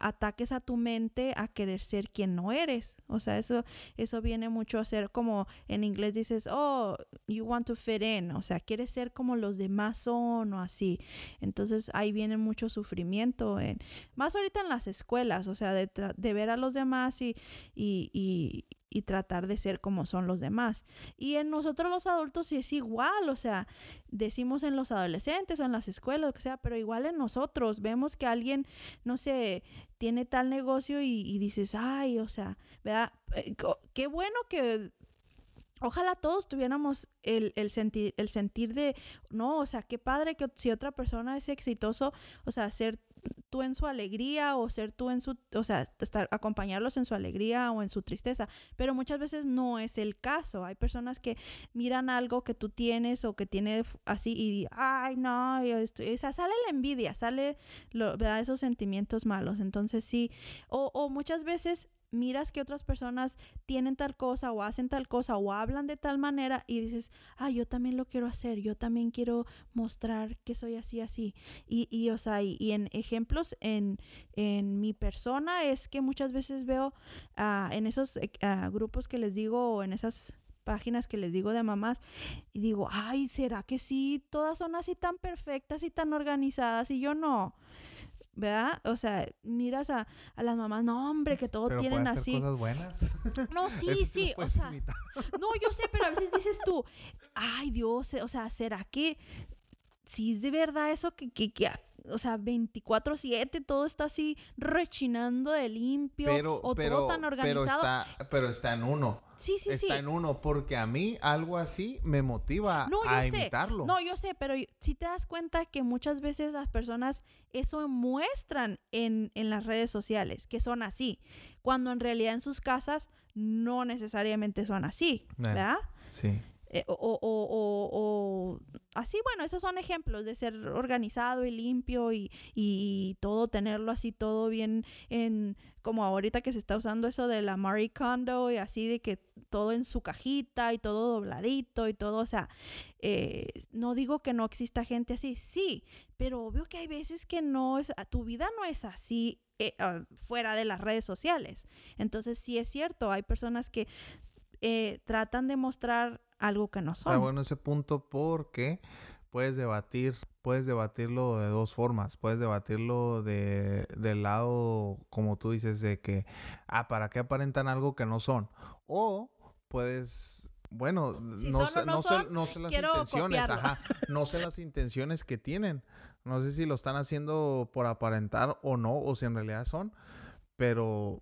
ataques a tu mente a querer ser quien no eres. O sea, eso, eso viene mucho a ser como en inglés dices, oh, you want to fit in. O sea, quieres ser como los demás son o así. Entonces ahí viene mucho sufrimiento. En, más ahorita en las escuelas, o sea, de, de ver a los demás y, y, y tratar de ser como son los demás. Y en nosotros los adultos sí es igual, o sea, decimos en los adolescentes o en las escuelas, que sea, pero igual en nosotros vemos que alguien, no sé, tiene tal negocio y, dices, ay, o sea, ¿verdad? Eh, qué bueno que ojalá todos tuviéramos el, el, sentir, el sentir de, no, o sea, qué padre que si otra persona es exitoso, o sea, ser tú en su alegría o ser tú en su, o sea, estar, acompañarlos en su alegría o en su tristeza, pero muchas veces no es el caso. Hay personas que miran algo que tú tienes o que tiene así y, ay, no, o sea, sale la envidia, sale lo, esos sentimientos malos. Entonces sí, o, o muchas veces miras que otras personas tienen tal cosa o hacen tal cosa o hablan de tal manera y dices, ah, yo también lo quiero hacer, yo también quiero mostrar que soy así, así. Y, y o sea, y, en ejemplos en, en, mi persona es que muchas veces veo uh, en esos uh, grupos que les digo o en esas páginas que les digo de mamás y digo, ay, ¿será que sí? Todas son así tan perfectas y tan organizadas y yo no. ¿Verdad? O sea, miras a, a las mamás, no, hombre, que todo tienen así. cosas buenas. No, sí, sí, o sea, no, yo sé, pero a veces dices tú, ay, Dios, o sea, ¿será que si es de verdad eso que, que, que o sea, 24/7, todo está así rechinando de limpio o todo tan organizado. Pero está, pero está en uno. Sí, sí, está en uno, porque a mí algo así me motiva a imitarlo. No, yo sé, pero si te das cuenta que muchas veces las personas eso muestran en, en las redes sociales, que son así, cuando en realidad en sus casas no necesariamente son así, eh, ¿verdad? Sí. Eh, o, o, o, o, así, bueno, esos son ejemplos de ser organizado y limpio y, y, todo, tenerlo así todo bien en, como ahorita que se está usando eso de la Marie Kondo y así de que todo en su cajita y todo dobladito y todo, o sea, eh, no digo que no exista gente así, sí, pero obvio que hay veces que no es, tu vida no es así eh, ah, fuera de las redes sociales. Entonces sí es cierto, hay personas que eh, tratan de mostrar algo que no son. Está bueno ese punto porque puedes debatir, puedes debatirlo de dos formas. Puedes debatirlo de, del lado, como tú dices, de que, ah, ¿para qué aparentan algo que no son? O puedes bueno, no, sé, no, sé, no, sé, las intenciones, ajá, no sé las intenciones que tienen. No sé si lo están haciendo por aparentar o no, o si en realidad son, pero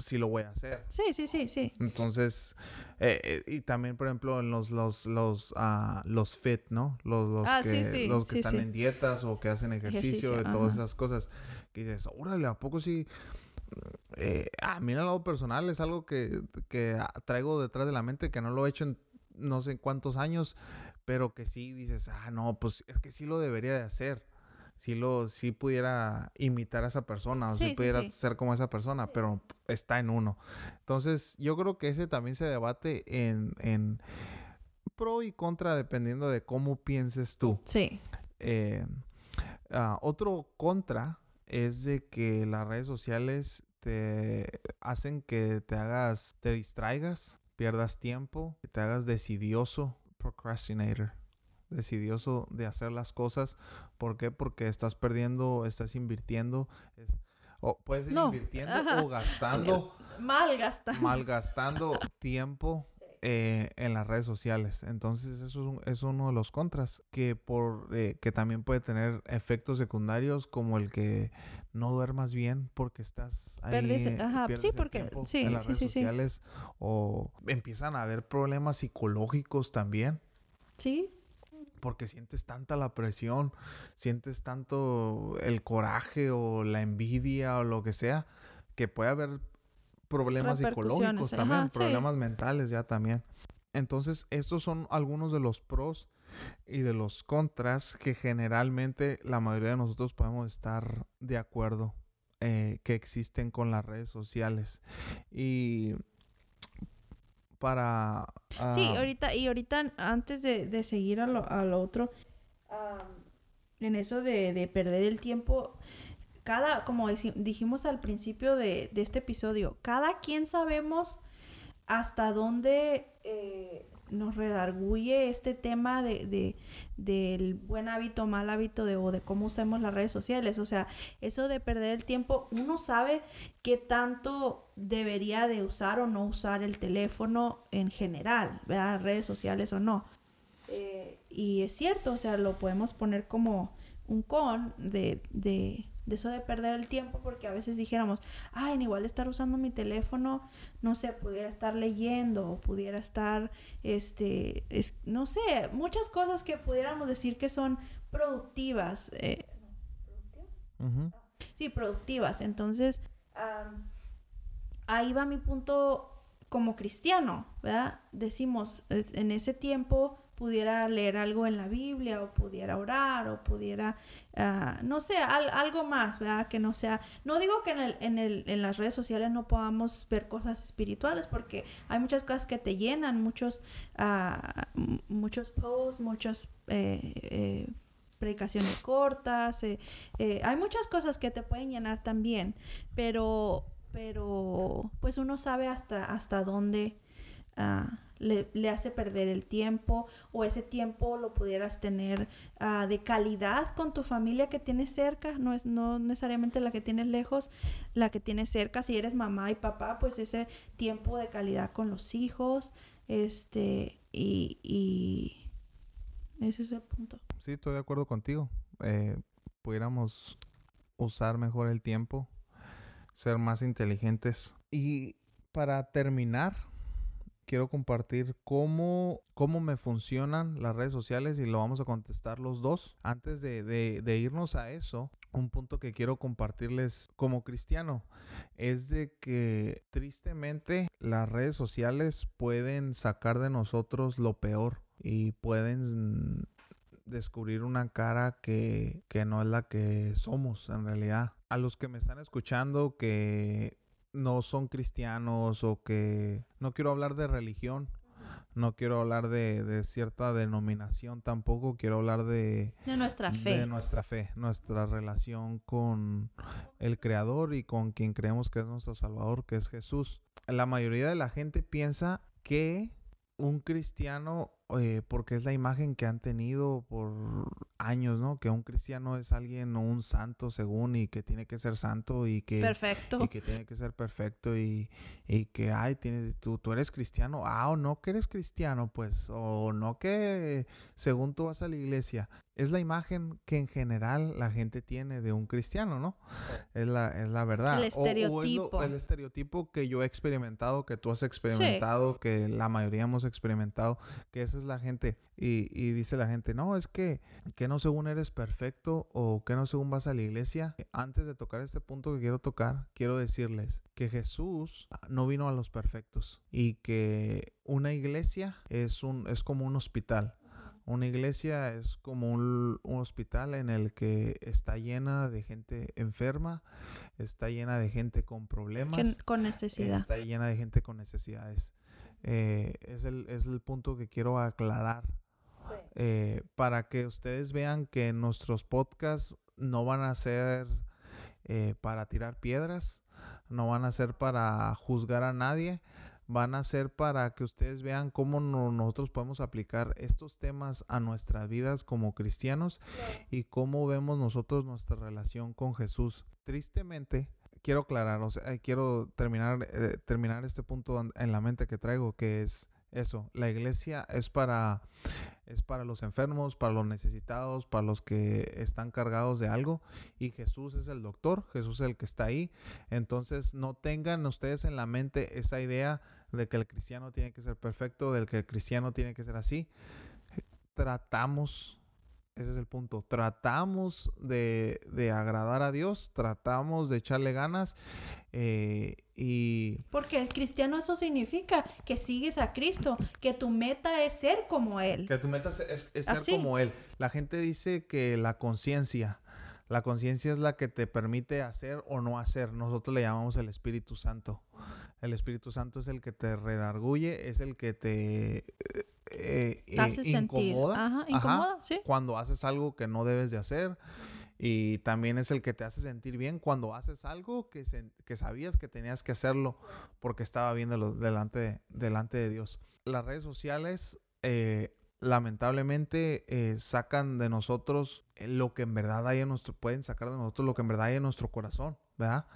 sí lo voy a hacer. Sí, sí, sí, sí. Entonces, eh, eh, y también, por ejemplo, en los, los, los, uh, los fit, ¿no? Los, los ah, que, los que están en dietas o que hacen ejercicio, y todas esas cosas. Que dices, órale, ¿a poco sí? Eh, a mí en el lado personal es algo que, que traigo detrás de la mente, que no lo he hecho en no sé cuántos años, pero que sí dices, ah, no, pues es que sí lo debería de hacer si lo, si pudiera imitar a esa persona, o si pudiera ser como esa persona, pero está en uno. Entonces, yo creo que ese también se debate en, en pro y contra dependiendo de cómo pienses tú. Sí. Eh, ah, otro contra es de que las redes sociales te hacen que te hagas, te distraigas, pierdas tiempo, que te hagas decidioso, procrastinator decidioso de hacer las cosas. ¿Por qué? Porque estás perdiendo, estás invirtiendo. o puedes ir invirtiendo o gastando. Malgastando. Malgastando tiempo eh, en las redes sociales. Entonces eso es, uno de los contras que por eh, que también puede tener efectos secundarios como el que no duermas bien porque estás ahí ajá, sí porque sí, en las sí, redes sí, sociales o empiezan a haber problemas psicológicos también. Sí, porque sientes tanta la presión, sientes tanto el coraje o la envidia o lo que sea, que puede haber problemas psicológicos también, problemas mentales ya también. Entonces, estos son algunos de los pros y de los contras que generalmente la mayoría de nosotros podemos estar de acuerdo eh, que existen con las redes sociales. Y para... Sí, ah, ahorita, y ahorita antes de, seguir a lo, otro, en eso de, perder el tiempo, cada, como dijimos al principio de, de, este episodio, cada quien sabemos hasta dónde eh, nos redarguye este tema de, de, del buen hábito, mal hábito de, o de cómo usamos las redes sociales. O sea, eso de perder el tiempo, uno sabe qué tanto debería de usar o no usar el teléfono en general, ¿verdad? Redes sociales o no. Eh, y es cierto, o sea, lo podemos poner como un con de, de de eso de perder el tiempo, porque a veces dijéramos, ay, igual estar usando mi teléfono, no sé, pudiera estar leyendo o pudiera estar, este, es, no sé, muchas cosas que pudiéramos decir que son productivas. Eh, Sí, productivas. Entonces, ahí va mi punto como cristiano, ¿verdad? Decimos, en ese tiempo pudiera leer algo en la Biblia o pudiera orar o pudiera, ah, no sé, algo más, ¿verdad? Que no sea, no digo que en, el, en, el, en las redes sociales no podamos ver cosas espirituales porque hay muchas cosas que te llenan, muchos, uh, muchos posts, muchas... Eh, eh, predicaciones cortas, eh, hay muchas cosas que te pueden llenar también, pero, pero pues uno sabe hasta, hasta dónde uh, le, hace perder el tiempo o ese tiempo lo pudieras tener ah, de calidad con tu familia que tienes cerca, no es no necesariamente la que tienes lejos, la que tienes cerca, si eres mamá y papá, pues ese tiempo de calidad con los hijos, este, y, y ese es el punto. Sí, estoy de acuerdo contigo. Eh, pudiéramos usar mejor el tiempo, ser más inteligentes. Y para terminar, quiero compartir cómo, cómo me funcionan las redes sociales y lo vamos a contestar los dos. Antes de, irnos a eso, un punto que quiero compartirles como cristiano es de que tristemente las redes sociales pueden sacar de nosotros lo peor y pueden descubrir una cara que, que no es la que somos en realidad. A los que me están escuchando que no son cristianos o que no quiero hablar de religión, no quiero hablar de, cierta denominación tampoco, quiero hablar de, de nuestra fe. De nuestra fe, nuestra relación con el Creador y con quien creemos que es nuestro Salvador, que es Jesús. La mayoría de la gente piensa que un cristiano, eh, porque es la imagen que han tenido por años, ¿no? Que un cristiano es alguien o un santo según y que tiene que ser santo y que... Perfecto. Y que tiene que ser perfecto y, y que, ay, tienes, tú, tú eres cristiano. Ah, o no que eres cristiano, pues. O no que según tú vas a la iglesia es la imagen que en general la gente tiene de un cristiano, ¿no? Es la, es la verdad. El estereotipo. el estereotipo que yo he experimentado, que tú has experimentado, que la mayoría hemos experimentado, que esa es la gente. Y, y, dice la gente, no, es que, que no según eres perfecto o que no según vas a la iglesia. Antes de tocar este punto que quiero tocar, quiero decirles que Jesús no vino a los perfectos y que una iglesia es, un, es como un hospital una iglesia es como un, hospital en el que está llena de gente enferma, está llena de gente con problemas. con necesidad. Está llena de gente con necesidades. Eh, es, el, es el punto que quiero aclarar. Eh, para que ustedes vean que nuestros podcasts no van a ser eh, para tirar piedras, no van a ser para juzgar a nadie, van a ser para que ustedes vean cómo nosotros podemos aplicar estos temas a nuestras vidas como cristianos y cómo vemos nosotros nuestra relación con Jesús. Tristemente, quiero aclarar, o sea, quiero terminar, eh, terminar este punto en la mente que traigo, que es eso, la iglesia es para es para los enfermos, para los necesitados, para los que están cargados de algo y Jesús es el doctor, Jesús es el que está ahí. Entonces, no tengan ustedes en la mente esa idea de que el cristiano tiene que ser perfecto, del que el cristiano tiene que ser así. Tratamos, ese es el punto, tratamos de, agradar a Dios, tratamos de echarle ganas eh, y... Porque el cristiano eso significa que sigues a Cristo, que tu meta es ser como Él. Que tu meta es, ser como Él. La gente dice que la conciencia, la conciencia es la que te permite hacer o no hacer. Nosotros le llamamos el Espíritu Santo. El Espíritu Santo es el que te redarguye, es el que te eh, eh, incomoda, Cuando haces algo que no debes de hacer. Y también es el que te hace sentir bien cuando haces algo que, que sabías que tenías que hacerlo porque estaba viéndolo delante de, delante de Dios. Las redes sociales eh, lamentablemente eh, sacan de nosotros lo que en verdad hay en nuestro, pueden sacar de nosotros lo que en verdad hay en nuestro corazón, ¿verdad?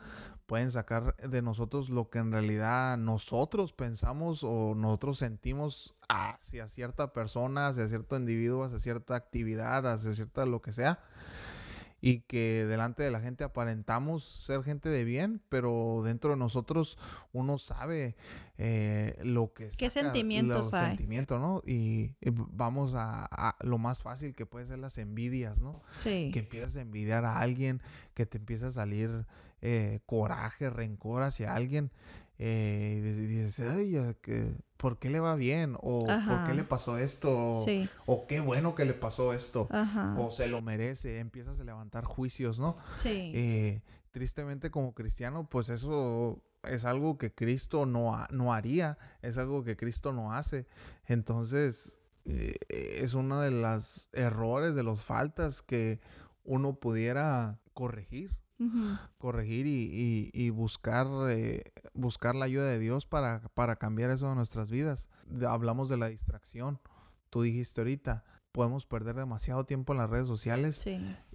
Pueden sacar de nosotros lo que en realidad nosotros pensamos o nosotros sentimos hacia cierta persona, hacia cierto individuo, hacia cierta actividad, hacia cierta lo que sea y que delante de la gente aparentamos ser gente de bien, pero dentro de nosotros uno sabe eh, lo que ¿Qué sentimientos hay? Sentimientos, ¿no? Y, vamos a, lo más fácil que puede ser las envidias, ¿no? Sí. Que empiezas a envidiar a alguien, que te empieza a salir eh, coraje, rencor hacia alguien. Eh, y dices, ay, ¿por qué le va bien? O ¿por qué le pasó esto? O qué bueno que le pasó esto. O se lo merece. Empiezas a levantar juicios, ¿no? Sí. Eh, tristemente como cristiano, pues eso es algo que Cristo no, no haría. Es algo que Cristo no hace. Entonces, eh, es uno de los errores, de las faltas que uno pudiera corregir corregir y, buscar, eh, buscar la ayuda de Dios para, para cambiar eso en nuestras vidas. hablamos de la distracción. Tú dijiste ahorita, podemos perder demasiado tiempo en las redes sociales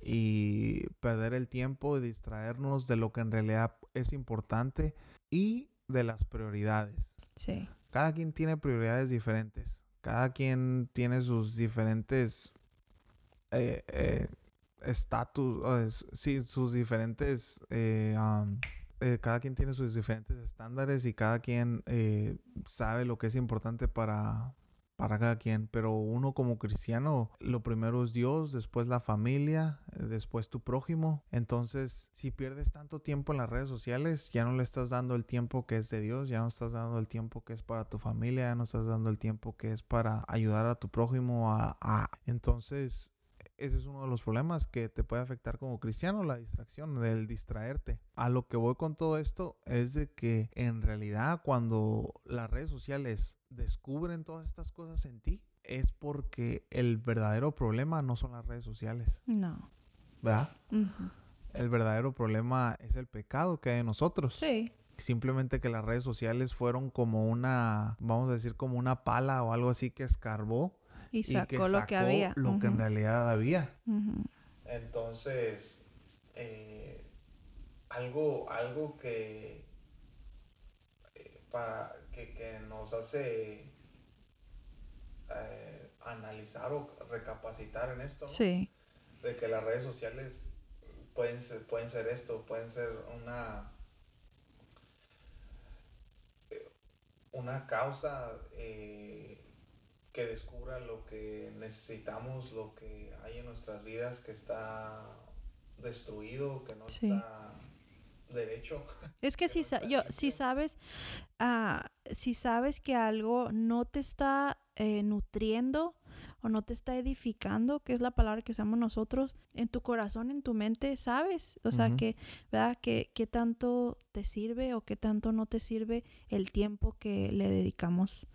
y perder el tiempo y distraernos de lo que en realidad es importante y de las prioridades. Sí. Cada quien tiene prioridades diferentes. Cada quien tiene sus diferentes eh, eh, estatus, sí, sus diferentes, eh, eh, cada quien tiene sus diferentes estándares y cada quien eh, sabe lo que es importante para, para cada quien, pero uno como cristiano, lo primero es Dios, después la familia, después tu prójimo. Entonces, si pierdes tanto tiempo en las redes sociales, ya no le estás dando el tiempo que es de Dios, ya no estás dando el tiempo que es para tu familia, ya no estás dando el tiempo que es para ayudar a tu prójimo. A... Entonces, ese es uno de los problemas que te puede afectar como cristiano, la distracción, el distraerte. A lo que voy con todo esto es de que en realidad cuando las redes sociales descubren todas estas cosas en ti, es porque el verdadero problema no son las redes sociales. No. ¿Verdad? El verdadero problema es el pecado que hay en nosotros. Sí. Simplemente que las redes sociales fueron como una, vamos a decir, como una pala o algo así que escarbó y sacó, lo que había. Lo que en realidad había. Entonces, eh, algo, algo que, eh, para, que, nos hace eh, analizar o recapacitar en esto. Sí. De que las redes sociales pueden ser, pueden ser esto, pueden ser una una causa que descubra lo que necesitamos, lo que hay en nuestras vidas que está destruido, que no está derecho. Es que si, yo, si sabes, ah, si sabes que algo no te está eh, nutriendo o no te está edificando, que es la palabra que usamos nosotros, en tu corazón, en tu mente, sabes, o sea, que, ¿verdad? Que, que tanto te sirve o qué tanto no te sirve el tiempo que le dedicamos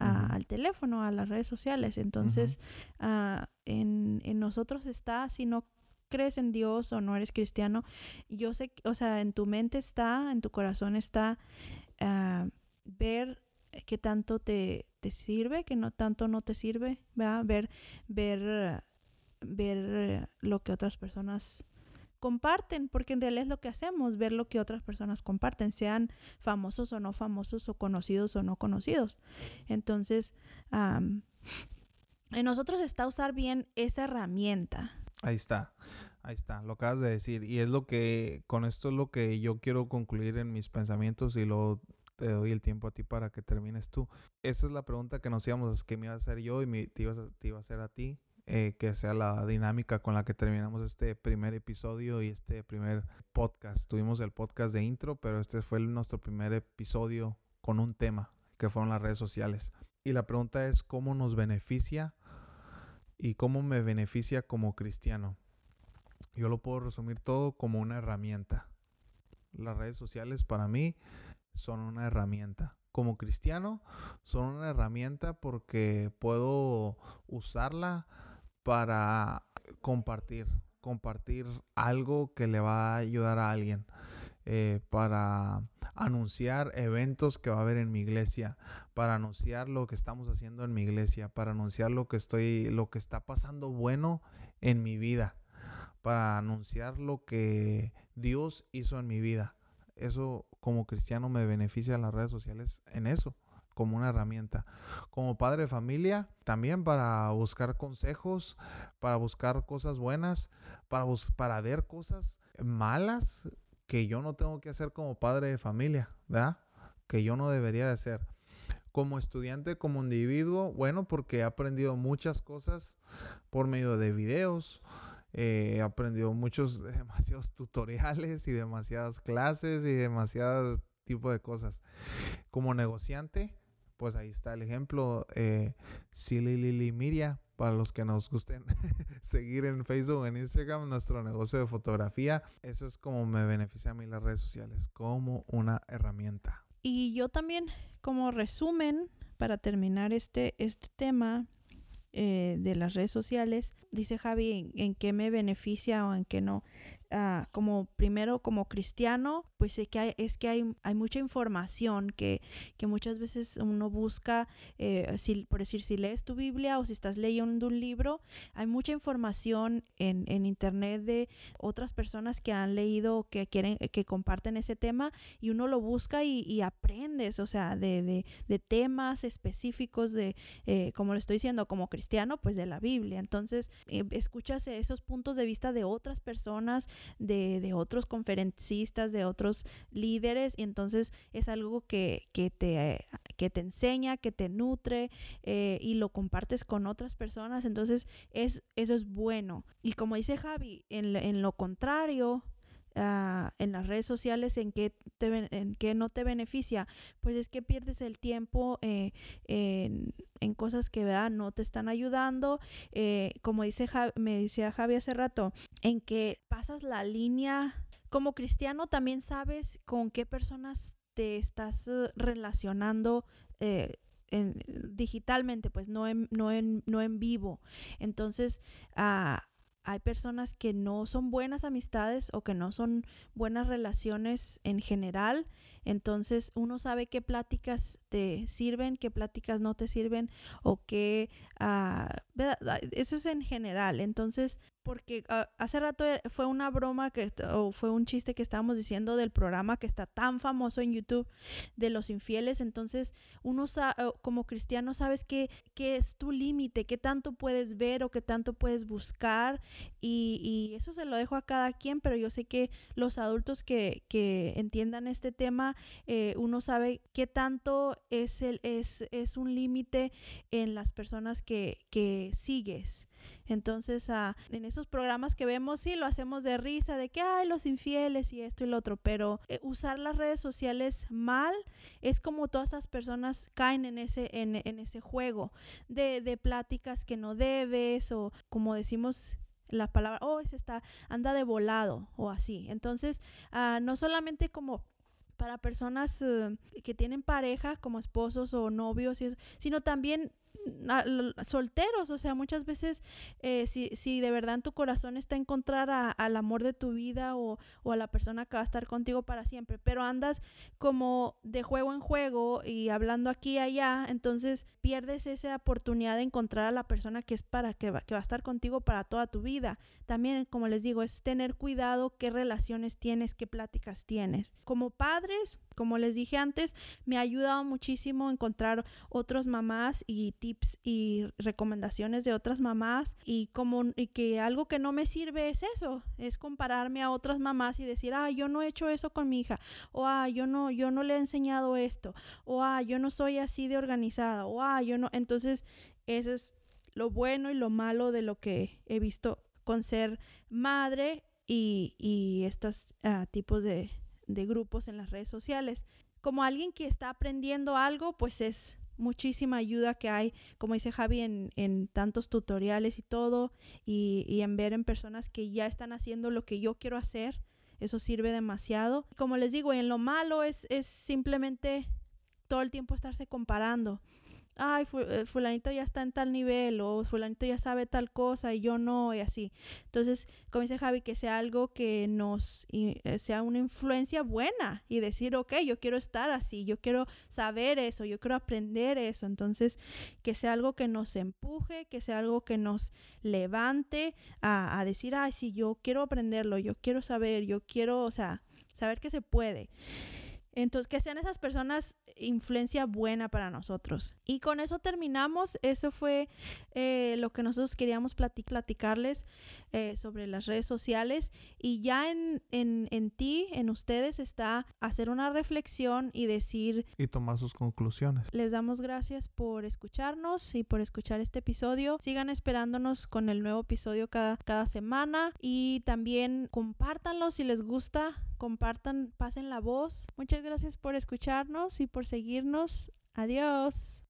al teléfono, a las redes sociales. Entonces, ah, en, nosotros está, si no crees en Dios o no eres cristiano, yo sé, o sea, en tu mente está, en tu corazón está ah, ver qué tanto te, te, sirve, que no tanto no te sirve, Ver, ver, ver lo que otras personas comparten, porque en realidad es lo que hacemos, ver lo que otras personas comparten, sean famosos o no famosos o conocidos o no conocidos. Entonces, en nosotros está usar bien esa herramienta. Ahí está, ahí está, lo acabas de decir. Y es lo que, con esto es lo que yo quiero concluir en mis pensamientos y luego te doy el tiempo a ti para que termines tú. Esa es la pregunta que nos íbamos, que me iba a hacer yo y me, te, te iba a hacer a ti. Eh, que sea la dinámica con la que terminamos este primer episodio y este primer podcast. Tuvimos el podcast de intro, pero este fue nuestro primer episodio con un tema, que fueron las redes sociales. Y la pregunta es, ¿cómo nos beneficia y cómo me beneficia como cristiano? Yo lo puedo resumir todo como una herramienta. Las redes sociales para mí son una herramienta como cristiano son una herramienta porque puedo usarla para compartir, compartir algo que le va a ayudar a alguien. Eh, para anunciar eventos que va a haber en mi iglesia, para anunciar lo que estamos haciendo en mi iglesia, para anunciar lo que estoy, lo que está pasando bueno en mi vida, para anunciar lo que Dios hizo en mi vida. Eso como cristiano me beneficia en las redes sociales en eso como una herramienta. Como padre de familia, también para buscar consejos, para buscar cosas buenas, para, para ver cosas malas que yo no tengo que hacer como padre de familia, ¿verdad? Que yo no debería de hacer. Como estudiante, como individuo, bueno, porque he aprendido muchas cosas por medio de videos, eh, he aprendido muchos, demasiados tutoriales y demasiadas clases y demasiados tipo de cosas. Como negociante, pues ahí está el ejemplo. Eh, Silly Miria, para los que nos gusten seguir en Facebook en Instagram nuestro negocio de fotografía. Eso es como me beneficia a mí las redes sociales, como una herramienta. Y yo también, como resumen, para terminar este, este tema eh, de las redes sociales, dice Javi en, en, qué me beneficia o en qué no. Ah, como primero como cristiano, pues es que hay, es que hay, hay mucha información que, que, muchas veces uno busca, eh, si, por decir, si lees tu Biblia o si estás leyendo un libro, hay mucha información en, en internet de otras personas que han leído, que quieren, que comparten ese tema y uno lo busca y, y aprendes, o sea, de, de, de temas específicos de, eh, como lo estoy diciendo, como cristiano, pues de la Biblia. Entonces, eh, escuchas esos puntos de vista de otras personas de, de, otros conferencistas, de otros líderes, y entonces es algo que, que, te, que te enseña, que te nutre eh, y lo compartes con otras personas, entonces es, eso es bueno. Y como dice Javi, en, en lo contrario, Uh, en las redes sociales en que, te, en que no te beneficia, pues es que pierdes el tiempo eh, en, en, cosas que ¿verdad? no te están ayudando. Eh, como dice me decía Javi hace rato, en que pasas la línea. Como cristiano también sabes con qué personas te estás uh, relacionando. Eh, en, digitalmente, pues no en, no en, no en vivo. Entonces, uh, hay personas que no son buenas amistades o que no son buenas relaciones en general. Entonces uno sabe qué pláticas te sirven, qué pláticas no te sirven o qué... Eso es en general. Entonces porque uh, hace rato eh, fue una broma que o fue un chiste que estábamos diciendo del programa que está tan famoso en YouTube de los infieles, entonces uno como cristiano sabes que qué es tu límite, qué tanto puedes ver o qué tanto puedes buscar y, y, eso se lo dejo a cada quien, pero yo sé que los adultos que, que entiendan este tema, eh, uno sabe qué tanto es, el, es, es un límite en las personas que, sigues. Entonces, uh, en esos programas que vemos, sí, lo hacemos de risa, de que, hay los infieles y esto y lo otro, pero eh, usar las redes sociales mal es como todas esas personas caen en ese, en, ese juego de, pláticas que no debes o como decimos la palabra, oh, ese está, anda de volado o así. Entonces, uh, no solamente como para personas uh, que tienen pareja como esposos o novios, sino también solteros, o sea, muchas veces eh, si, si de verdad en tu corazón está encontrar al amor de tu vida o, o, a la persona que va a estar contigo para siempre, pero andas como de juego en juego y hablando aquí y allá, entonces pierdes esa oportunidad de encontrar a la persona que es para que va, que va a estar contigo para toda tu vida. También, como les digo, es tener cuidado qué relaciones tienes, qué pláticas tienes. Como padres, como les dije antes, me ha ayudado muchísimo encontrar otros mamás y tips y recomendaciones de otras mamás y como y que algo que no me sirve es eso, es compararme a otras mamás y decir, "Ah, yo no he hecho eso con mi hija" o "Ah, yo no yo no le he enseñado esto" o "Ah, yo no soy así de organizada" o "Ah, yo no." Entonces, eso es lo bueno y lo malo de lo que he visto con ser madre y, y estos uh, tipos de, de grupos en las redes sociales. Como alguien que está aprendiendo algo, pues es muchísima ayuda que hay, como dice Javi, en, en tantos tutoriales y todo, y, y, en ver en personas que ya están haciendo lo que yo quiero hacer. Eso sirve demasiado. Como les digo, en lo malo es, es simplemente todo el tiempo estarse comparando. Ay, eh, fulanito ya está en tal nivel o fulanito ya sabe tal cosa y yo no y así. Entonces, como dice Javi, que sea algo que nos eh, sea una influencia buena y decir, ok, yo quiero estar así, yo quiero saber eso, yo quiero aprender eso. Entonces, que sea algo que nos empuje, que sea algo que nos levante a, a decir, ay, sí, yo quiero aprenderlo, yo quiero saber, yo quiero, o sea, saber que se puede. Entonces, que sean esas personas influencia buena para nosotros. Y con eso terminamos. Eso fue eh, lo que nosotros queríamos platicarles eh, sobre las redes sociales. Y ya en, en, en, ti, en ustedes, está hacer una reflexión y decir... Y tomar sus conclusiones. Les damos gracias por escucharnos y por escuchar este episodio. Sigan esperándonos con el nuevo episodio cada, cada semana. Y también compártanlo si les gusta compartan, pasen la voz. Muchas gracias por escucharnos y por seguirnos. Adiós.